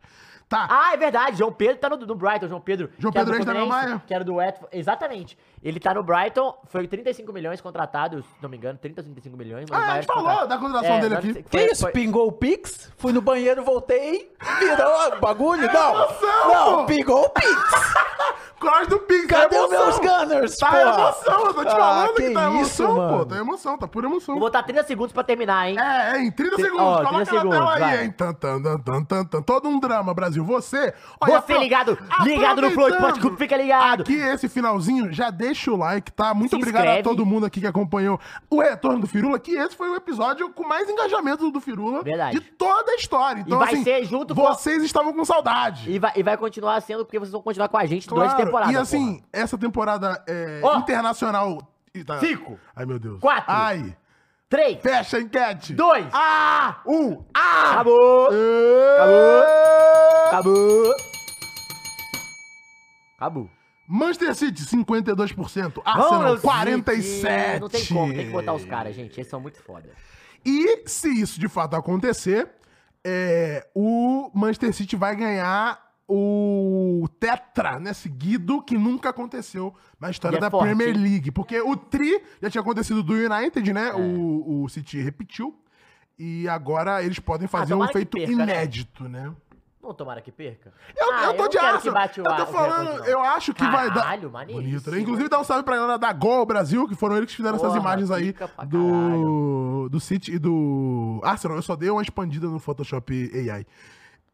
Tá, Ah, é verdade. João Pedro tá no, no Brighton. João Pedro. João Pedro da Fluminense, Maia. Que era do Watford. Exatamente. Ele tá no Brighton. Foi 35 milhões contratado, se não me engano. 30 ou 35 milhões. Ah, a gente falou da contratação dele não aqui. sei- Que foi- isso? foi- Pingou o Pix? Fui no banheiro, voltei, virou o bagulho? não. emoção, não, pô. pingou o Pix. Cross do Pix, Cadê é os meus. Gunners, Tá porra? emoção, eu tô te Ah, falando que, que tá isso, emoção, pô. mano. Tá emoção, tá pura emoção. Vou botar 30 segundos pra terminar, hein? É, é, em 30 Te- segundos. ó, Coloca 30 na tela segundos, aí, hein? Tan, tan, tan, tan, tan. Todo um drama, Brasil. Você... Você apro- ligado, ligado no Flow Esporte, fica ligado. Aqui, esse finalzinho, já deixa o like, tá? Muito Se obrigado a inscreve. todo mundo aqui que acompanhou o retorno do Firula, que esse foi o episódio com mais engajamento do Firula Verdade. de toda a história. Então, vai assim, ser junto com- vocês estavam com saudade. E vai, e vai continuar sendo, porque vocês vão continuar com a gente durante a Claro. temporada. E assim, essa temporada é, Ó. internacional. e tá- Cinco. Ai, meu Deus. Quatro. Ai. porra. 3, Fecha a enquete. 2, Ah! 1. Acabou. Acabou. Acabou. Acabou. Manchester City, 52%. Vamos, Arsenal, City. 47%. Não tem como, tem que botar os caras, gente. Eles são muito foda. E se isso de fato acontecer, é, o Manchester City vai ganhar o Tetra, né, seguido, que nunca aconteceu na história é da forte, Premier? League. Porque o Tri já tinha acontecido do United, É. né? O, o City repetiu. E agora eles podem fazer um tomara que feito perca, né? inédito, né? Não tomara que perca. Eu, Ah, eu tô não de aço. que bate o eu tô falando, eu acho que vai dar. Caralho. Bonito, né? Inclusive, dá um salve pra galera da Gol Brasil, que foram eles que fizeram essas Porra, imagens aí do, do City e do Arsenal. Eu só dei uma expandida no Photoshop AI.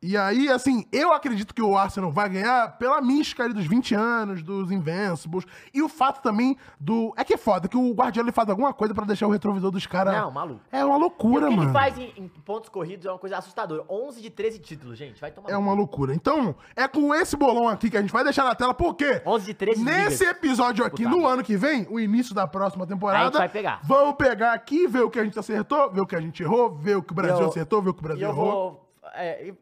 E aí, assim, eu acredito que o Arsenal vai ganhar pela mística ali dos 20 anos, dos Invincibles. E o fato também do. É que é foda, que o Guardiola ele faz alguma coisa pra deixar o retrovisor dos caras. Não, maluco. É uma o loucura, que mano. ele faz em, em pontos corridos é uma coisa assustadora. 11 de 13 títulos, gente. Vai tomar. É uma loucura. Então, é com esse bolão aqui que a gente vai deixar na tela, por quê? 11 de 13 Nesse ligas. episódio aqui, no ano que vem, o início da próxima temporada. A gente vai pegar. Vamos pegar aqui, ver o que a gente acertou, ver o que a gente errou, ver o que o Brasil Eu- acertou, ver o que o Brasil eu errou. vou. É,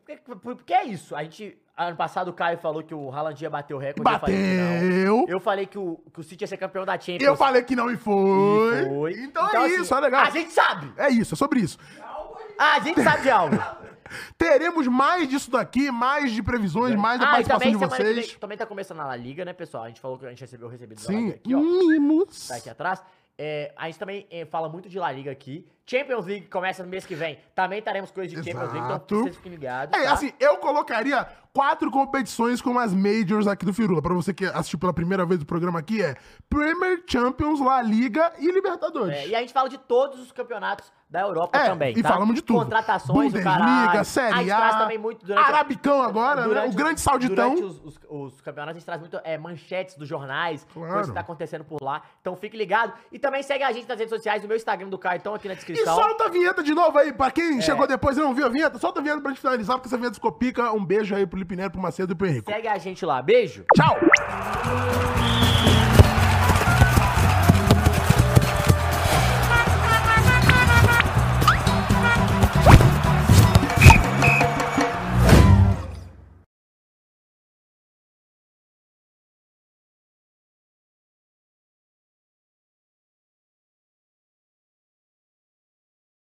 porque, é isso. A gente. Ano passado o Caio falou que o Haaland ia bater o recorde. Eu falei. Bateu. Eu falei que o, que o City ia ser campeão da Champions. Eu falei que não e foi. E foi. Então, é assim, isso, é legal. A gente sabe. É isso, é sobre isso. A gente sabe de algo. Teremos mais disso daqui, mais de previsões, mais da ah, participação de vocês. vem, também tá começando a La Liga, né, pessoal? A gente falou que a gente recebeu o recebido da Sim, Liga aqui, ó. mimos. Tá aqui atrás. É, a gente também é, fala muito de La Liga aqui. Champions League começa no mês que vem. Também teremos coisas de Champions League, Exato. então vocês fiquem ligados. É, tá? assim, eu colocaria quatro competições como as majors aqui do Firula. Pra você que assistiu pela primeira vez o programa aqui, é Premier, Champions, La Liga e Libertadores. É, e a gente fala de todos os campeonatos da Europa É, também. e tá? falamos de tudo. Contratações, o caralho. Série a gente A, traz também muito durante. Arabicão agora, né? durante O os- grande sauditão. Durante os, os- os campeonatos, a gente traz muito é, manchetes dos jornais, Claro. coisas que tá acontecendo por lá. Então fique ligado. E também segue a gente nas redes sociais, o meu Instagram do Caio estão aqui na E descrição. solta a vinheta de novo aí, pra quem É. chegou depois e não viu a vinheta, solta a vinheta pra gente finalizar, porque essa vinheta ficou pica. Um beijo aí pro Lipineiro, pro Macedo e pro Henrique. Segue a gente lá. Beijo. Tchau!